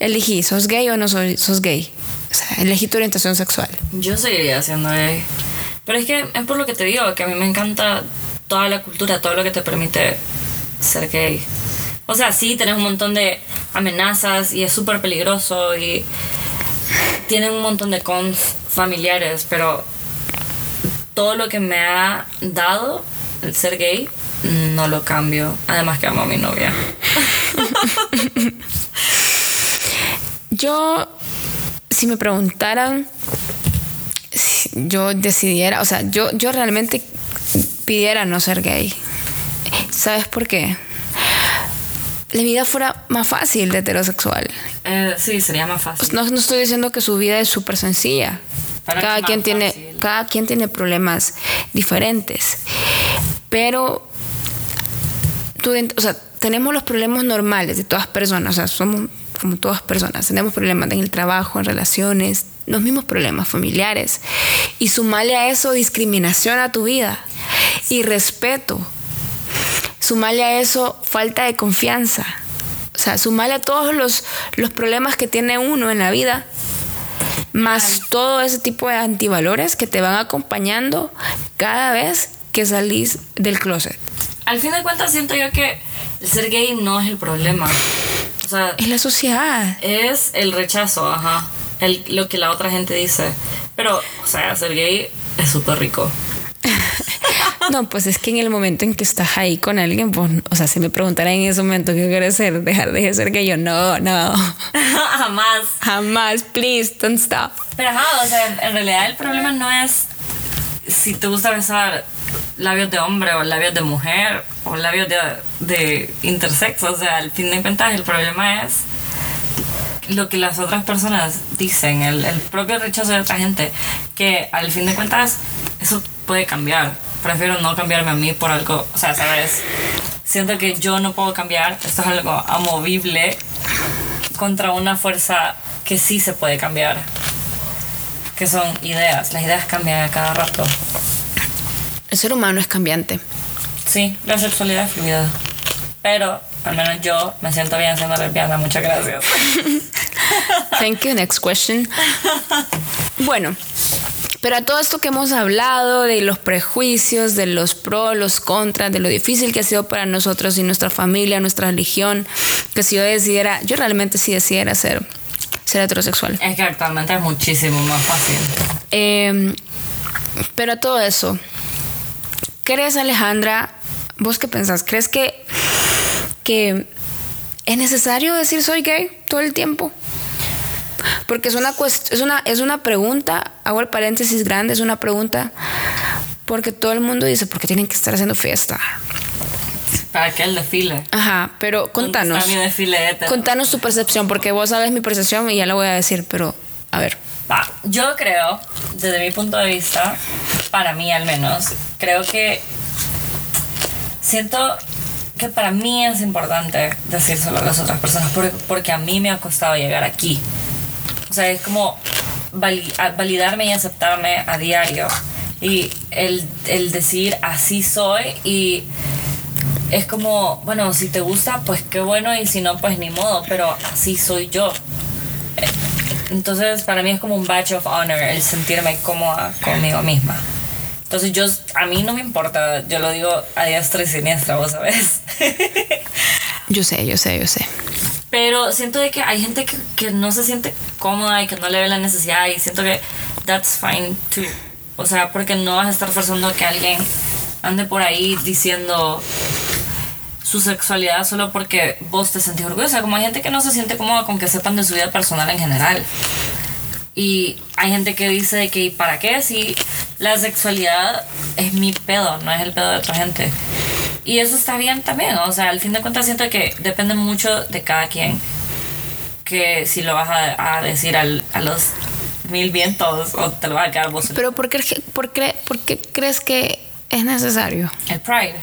elegí, ¿sos gay o no sos, gay? O sea, elegí tu orientación sexual. yo seguiría siendo gay. Pero es que es por lo que te digo, que a mí me encanta toda la cultura, todo lo que te permite ser gay. O sea, sí, tenés un montón de amenazas y es súper peligroso y tiene un montón de cons familiares, pero todo lo que me ha dado el ser gay no lo cambio. Además que amo a mi novia. Yo, si me preguntaran, si yo decidiera, o sea, yo, yo realmente pidiera no ser gay. ¿Sabes por qué? La vida fuera más fácil de heterosexual. Eh, sí, sería más fácil. No, no estoy diciendo que su vida es súper sencilla. Pero Cada quien, tiene, fácil. cada quien tiene problemas diferentes. Pero, tú, dent- o sea, tenemos los problemas normales de todas personas. O sea, somos como todas personas. Tenemos problemas en el trabajo, en relaciones, los mismos problemas familiares. Y sumarle a eso discriminación a tu vida y respeto. Sumarle a eso falta de confianza. O sea, sumarle a todos los, los problemas que tiene uno en la vida, más todo ese tipo de antivalores que te van acompañando cada vez que salís del closet. Al fin de cuentas siento yo que el ser gay no es el problema. O sea, Es la sociedad. es el rechazo, ajá. El, lo que la otra gente dice. Pero, o sea, ser gay es súper rico. No, pues es que en el momento en que estás ahí con alguien, pues, o sea, si me preguntara en ese momento qué quieres ser, dejar de ser gay, yo no, no, Jamás. jamás, please, don't stop. Pero ajá, o sea, en realidad el problema no es si te gusta besar labios de hombre o labios de mujer o labios de, intersexo. O sea, al fin de cuentas el problema es lo que las otras personas dicen, el, el propio rechazo de otra gente, que al fin de cuentas eso puede cambiar. Prefiero no cambiarme a mí por algo, o sea, sabes, siento que yo no puedo cambiar, esto es algo amovible contra una fuerza que sí se puede cambiar, que son ideas, las ideas cambian a cada rato. El ser humano es cambiante. Sí, la sexualidad es fluida, pero al menos yo me siento bien siendo lesbiana, muchas gracias. Thank you. Next question. Bueno, pero a todo esto que hemos hablado de los prejuicios, de los pros, los contras, de lo difícil que ha sido para nosotros y nuestra familia, nuestra religión, que si yo decidiera, yo realmente sí decidiera ser, ser heterosexual. Es que actualmente es muchísimo más fácil. Eh, pero a todo eso, ¿crees, Alejandra? ¿Vos qué pensás? ¿Crees que, que es necesario decir soy gay todo el tiempo? Porque es una, es una, es una pregunta, hago el paréntesis grande, es una pregunta porque todo el mundo dice, ¿por qué tienen que estar haciendo fiesta? Para que el desfile. Ajá, pero contanos. Contanos tu percepción, porque vos sabes mi percepción y ya la voy a decir, pero a ver. Yo creo, desde mi punto de vista, para mí al menos, creo que siento que para mí es importante decírselo a las otras personas porque, a mí me ha costado llegar aquí. O sea, es como validarme y aceptarme a diario. Y el, el decir así soy y es como, bueno, si te gusta, pues qué bueno y si no, pues ni modo, pero así soy yo. Entonces, para mí es como un badge of honor el sentirme cómoda conmigo misma. Entonces, yo, a mí no me importa, yo lo digo a diestra y siniestra, vos sabés. Yo sé, yo sé, yo sé. Pero siento de que hay gente que, que no se siente cómoda y que no le ve la necesidad y siento que that's fine too. O sea, porque no vas a estar forzando que alguien ande por ahí diciendo su sexualidad solo porque vos te sentís orgullosa. Como hay gente que no se siente cómoda con que sepan de su vida personal en general. Y hay gente que dice que ¿para qué? Si la sexualidad es mi pedo, no es el pedo de otra gente. Y eso está bien también, o sea, al fin de cuentas siento que depende mucho de cada quien. Que si lo vas a, a decir al, a los mil vientos o te lo vas a quedar vos. Pero ¿por qué, por qué, por qué crees que es necesario? El pride.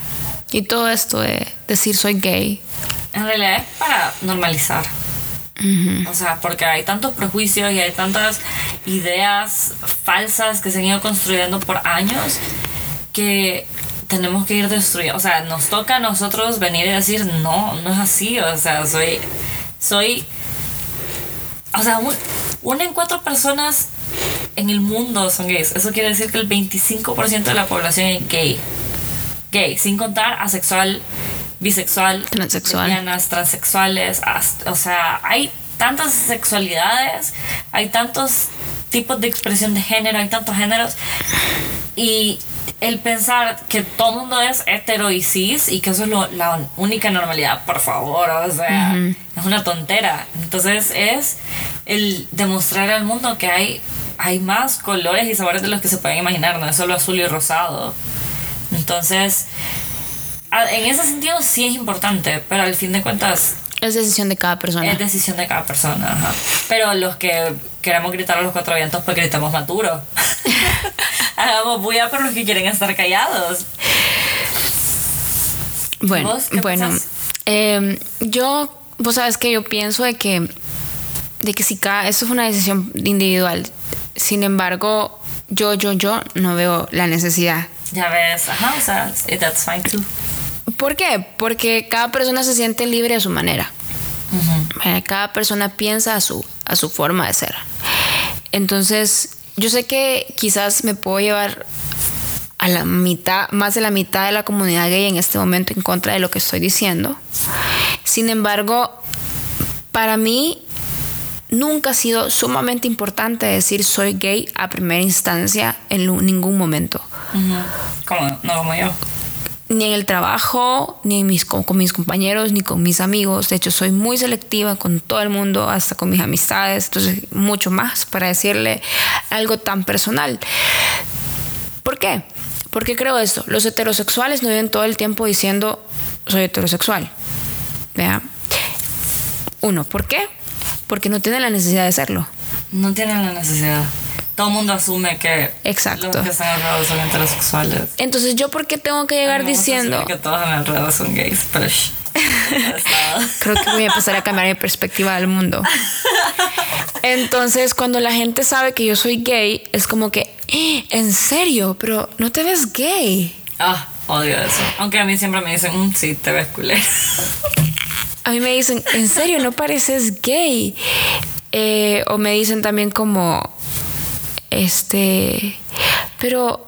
Y todo esto de decir soy gay. En realidad es para normalizar. O sea, porque hay tantos prejuicios y hay tantas ideas falsas que se han ido construyendo por años que tenemos que ir destruyendo. O sea, nos toca a nosotros venir y decir, no, no es así. O sea, soy, soy, o sea, un- una en cuatro personas en el mundo son gays. Eso quiere decir que el 25% de la población es gay. Gay, sin contar asexual, bisexual, Transexual. lesbianas, transexuales. O sea, hay tantas sexualidades, hay tantos tipos de expresión de género, hay tantos géneros. Y el pensar que todo el mundo es hetero y cis y que eso es lo- la única normalidad, por favor, o sea, es una tontera. Entonces es el demostrar al mundo que hay, hay más colores y sabores de los que se pueden imaginar, no es solo azul y rosado. Entonces, en ese sentido sí es importante, pero al fin de cuentas Es decisión de cada persona. es decisión de cada persona. ajá. Pero los que queremos gritar a los cuatro vientos, pues gritemos más duro. Hagamos bulla por los que quieren estar callados. Bueno, ¿Vos qué bueno. eh, yo, vos sabes que yo pienso de que, de que si cada, esto es una decisión individual. Sin embargo, yo, yo, yo no veo la necesidad. Ya ves, ajá, o sea, eh, that's fine too. ¿Por qué? Porque cada persona se siente libre a su manera. Eh, Cada persona piensa a su, a su forma de ser. Entonces, yo sé que quizás me puedo llevar a la mitad, más de la mitad de la comunidad gay en este momento en contra de lo que estoy diciendo. Sin embargo, para mí nunca ha sido sumamente importante decir soy gay a primera instancia en ningún momento Ujú. Como, no como yo. ni en el trabajo, ni en mis, con, con mis compañeros, ni con mis amigos. De hecho, soy muy selectiva con todo el mundo, hasta con mis amistades. Entonces, mucho más para decirle algo tan personal. ¿Por qué? ¿Por qué creo esto? Los heterosexuales no viven todo el tiempo diciendo soy heterosexual. ¿Vea? Uno, ¿por qué? Porque no tienen la necesidad de serlo. No tienen la necesidad. Todo el mundo asume que Exacto. los que están alrededor son heterosexuales. Entonces, ¿yo por qué tengo que llegar diciendo... que todos a mi alrededor son gays, pero. Creo que voy a empezar a cambiar mi perspectiva del mundo. Entonces, cuando la gente sabe que yo soy gay, es como que, "Eh, en serio, pero no te ves gay. Ah, odio eso. Aunque a mí siempre me dicen, "Mm, sí, te ves culero. A mí me dicen, en serio, no pareces gay. Eh, o me dicen también como, este, pero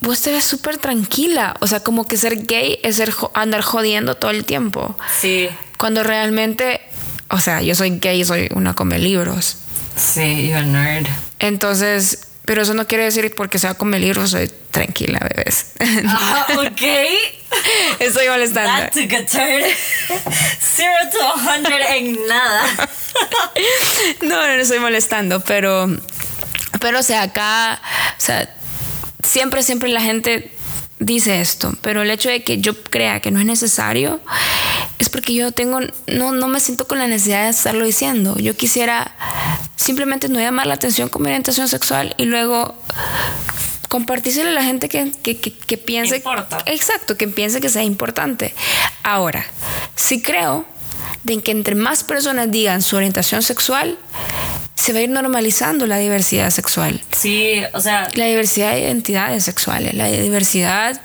vos te ves súper tranquila. O sea, como que ser gay es ser andar jodiendo todo el tiempo. Sí, Cuando realmente, o sea, yo soy gay, soy una come libros. sí, you're a nerd. Entonces, pero eso no quiere decir porque sea come libros soy tranquila, bebés. Ah, ok. Estoy molestando. That took a turn. Zero to a hundred en nada. No, no, no estoy molestando, pero, pero o sea, acá, o sea, siempre, siempre la gente dice esto, pero el hecho de que yo crea que no es necesario es porque yo tengo, no, no me siento con la necesidad de estarlo diciendo. Yo quisiera simplemente no llamar la atención con mi orientación sexual y luego compartírselo a la gente que, que, que, que piense. Importa. Exacto, que piense que sea importante. Ahora, sí creo de que entre más personas digan su orientación sexual, se va a ir normalizando la diversidad sexual. Sí, o sea, La diversidad de identidades sexuales, la diversidad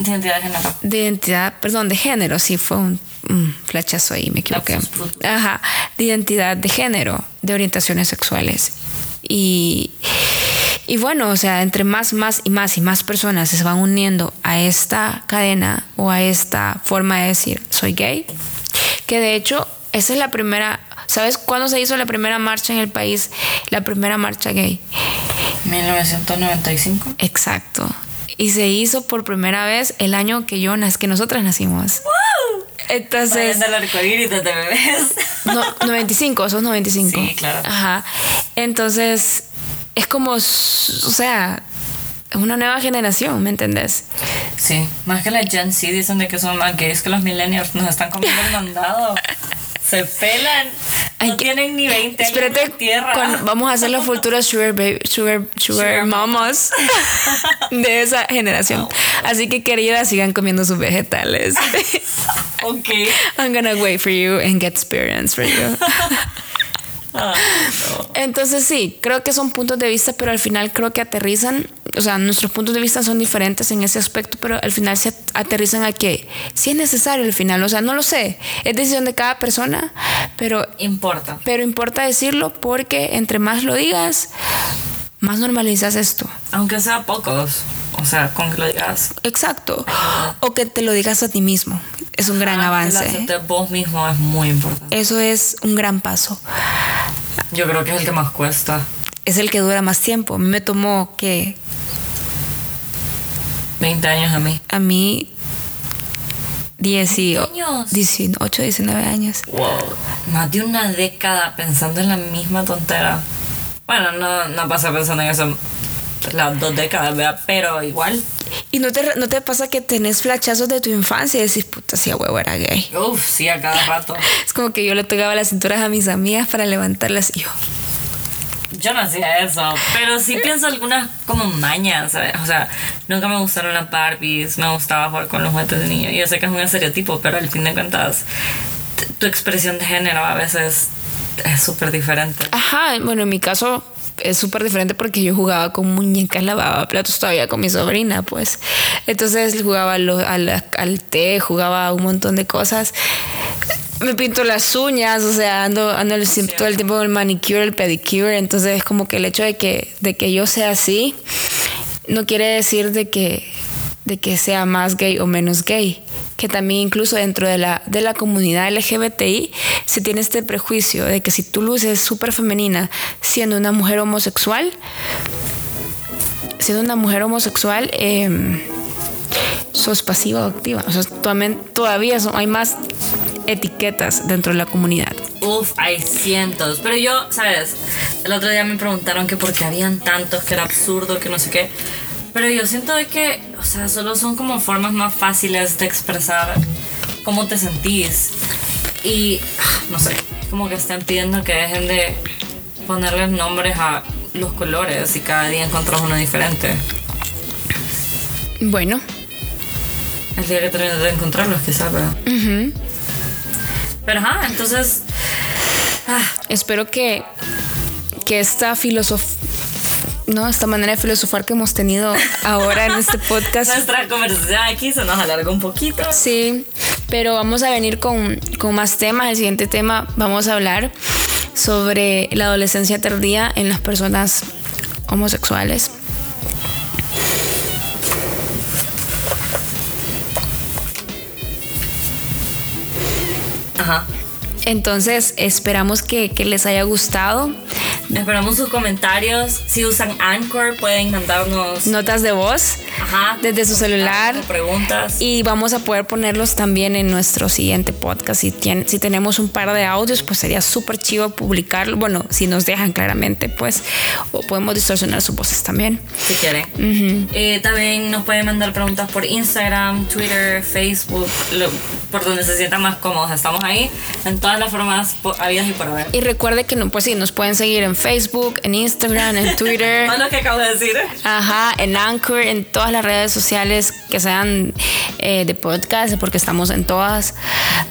identidad de género. de identidad, perdón, de género, sí fue un mm, flachazo ahí, me equivoqué. Ajá, de identidad de género, de orientaciones sexuales. Y, y bueno, o sea, entre más, más y más y más personas se van uniendo a esta cadena o a esta forma de decir soy gay, que de hecho esa es la primera, ¿sabes cuándo se hizo la primera marcha en el país? La primera marcha gay. 1995. Exacto. Y se hizo por primera vez el año que yo nas que nosotras nacimos. Entonces, Vayan del arcoíris desde bebés. no, 95, sos 95. Sí, claro. Ajá. Entonces, es como, o sea, es una nueva generación, ¿me entendés? Sí, más que la Gen Z dicen de que son más gays que los millennials. Nos están comiendo el mandado. Se pelan. No Ay, tienen ni 20 años Espérate, en tierra. cuando- vamos a hacer las futuras sugar, baby- sugar, sugar, Sugar mamas de esa generación. Así que queridas, sigan comiendo sus vegetales. Ok. I'm gonna wait for you and get experience for you. Ah, Entonces sí, creo que son puntos de vista, pero al final creo que aterrizan, o sea, nuestros puntos de vista son diferentes en ese aspecto, pero al final se aterrizan a que sí es necesario al final, o sea, no lo sé, es decisión de cada persona, pero, importa. pero importa decirlo porque entre más lo digas, más normalizas esto. Aunque sea pocos. O sea, con que lo digas. Exacto. O que te lo digas a ti mismo. Es un gran Ah, que avance. aceptes vos mismo es muy importante. Eso es un gran paso. Yo creo que es el que más cuesta. Es el que dura más tiempo. A mí me tomó que 20 años a mí. a mí 18, años? 18, 19 años. Wow. Más de una década pensando en la misma tontera. Bueno, no, no pasa pensando en eso las dos décadas, ¿verdad? Pero igual. ¿Y no te, no te pasa que tenés flachazos de tu infancia y decís, puta, si a huevo era gay? Uf, sí, a cada rato. Es como que yo le tocaba las cinturas a mis amigas para levantarlas y yo. Yo no hacía eso, pero sí pienso algunas como mañas, ¿sabes? O sea, nunca me gustaron las Barbies, me gustaba jugar con los juguetes de niño. Yo sé que es un estereotipo, pero al fin de cuentas, tu expresión de género a veces es súper diferente. Ajá, bueno, en mi caso es súper diferente porque yo jugaba con muñecas, lavaba platos todavía con mi sobrina, pues. Entonces jugaba al, al té, jugaba un montón de cosas. Me pinto las uñas, o sea, ando, ando el- todo el tiempo con el manicure, el pedicure. Entonces es como que el hecho de que, de que yo sea así no quiere decir de que, de que sea más gay o menos gay. Que también incluso dentro de la, de la comunidad LGBTI se tiene este prejuicio de que si tú luces súper femenina siendo una mujer homosexual, siendo una mujer homosexual, eh, sos pasiva o activa. O sea, todavía, hay más etiquetas dentro de la comunidad. Uf, hay cientos. Pero yo, ¿sabes? El otro día me preguntaron que por qué habían tantos, que era absurdo, que no sé qué. Pero yo siento de que, o sea, solo son como formas más fáciles de expresar cómo te sentís. Y, ah, no sé, como que están pidiendo que dejen de ponerles nombres a los colores y cada día encontrás uno diferente. Bueno, El día que termines de encontrarlos, quizás, ¿verdad? Pero ajá, entonces. Ah, espero que, que esta filosofía, no, esta manera de filosofar que hemos tenido ahora en este podcast nuestra conversación aquí se nos alargó un poquito. Sí, pero vamos a venir con, con más temas. El siguiente tema vamos a hablar sobre la adolescencia tardía en las personas homosexuales. Ajá. Entonces esperamos que, que les haya gustado. Esperamos sus comentarios. Si usan Anchor, pueden mandarnos Notas de voz ajá, desde su celular. preguntas. y vamos a poder ponerlos también en nuestro siguiente podcast. Si, tien- si tenemos un par de audios, pues sería súper chivo publicarlo. Bueno, si nos dejan claramente, pues, o podemos distorsionar sus voces también. si quieren. Eh, también nos pueden mandar preguntas por Instagram, Twitter, Facebook, lo- por donde se sientan más cómodos. Estamos ahí en todas las formas habidas y por haber. Y recuerde que no, pues sí, nos pueden seguir en Facebook, en Instagram, en Twitter. Todo lo que acabo de decir. Ajá, en Anchor, en todas las redes sociales que sean eh, de podcast, porque estamos en todas.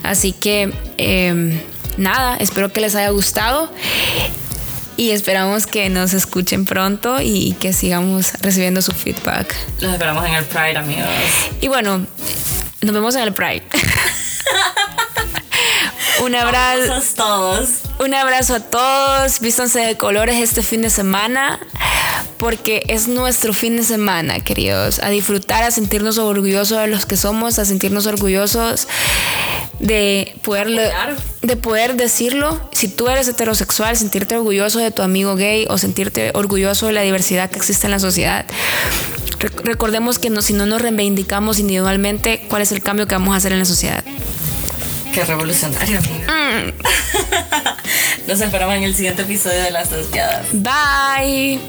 Así que eh, nada, espero que les haya gustado y esperamos que nos escuchen pronto y que sigamos recibiendo su feedback. Los esperamos en el Pride, amigos. Y bueno, nos vemos en el Pride. Un abrazo. a todos. Un abrazo a todos. Vístanse de colores este fin de semana. Porque es nuestro fin de semana, queridos. A disfrutar, a sentirnos orgullosos de los que somos, a sentirnos orgullosos de poderlo, de poder decirlo. Si tú eres heterosexual, sentirte orgulloso de tu amigo gay o sentirte orgulloso de la diversidad que existe en la sociedad. Re- recordemos que no, si no nos reivindicamos individualmente, ¿cuál es el cambio que vamos a hacer en la sociedad? Qué revolucionario, amiga. Los esperamos en el siguiente episodio de Las Desviadas. Bye.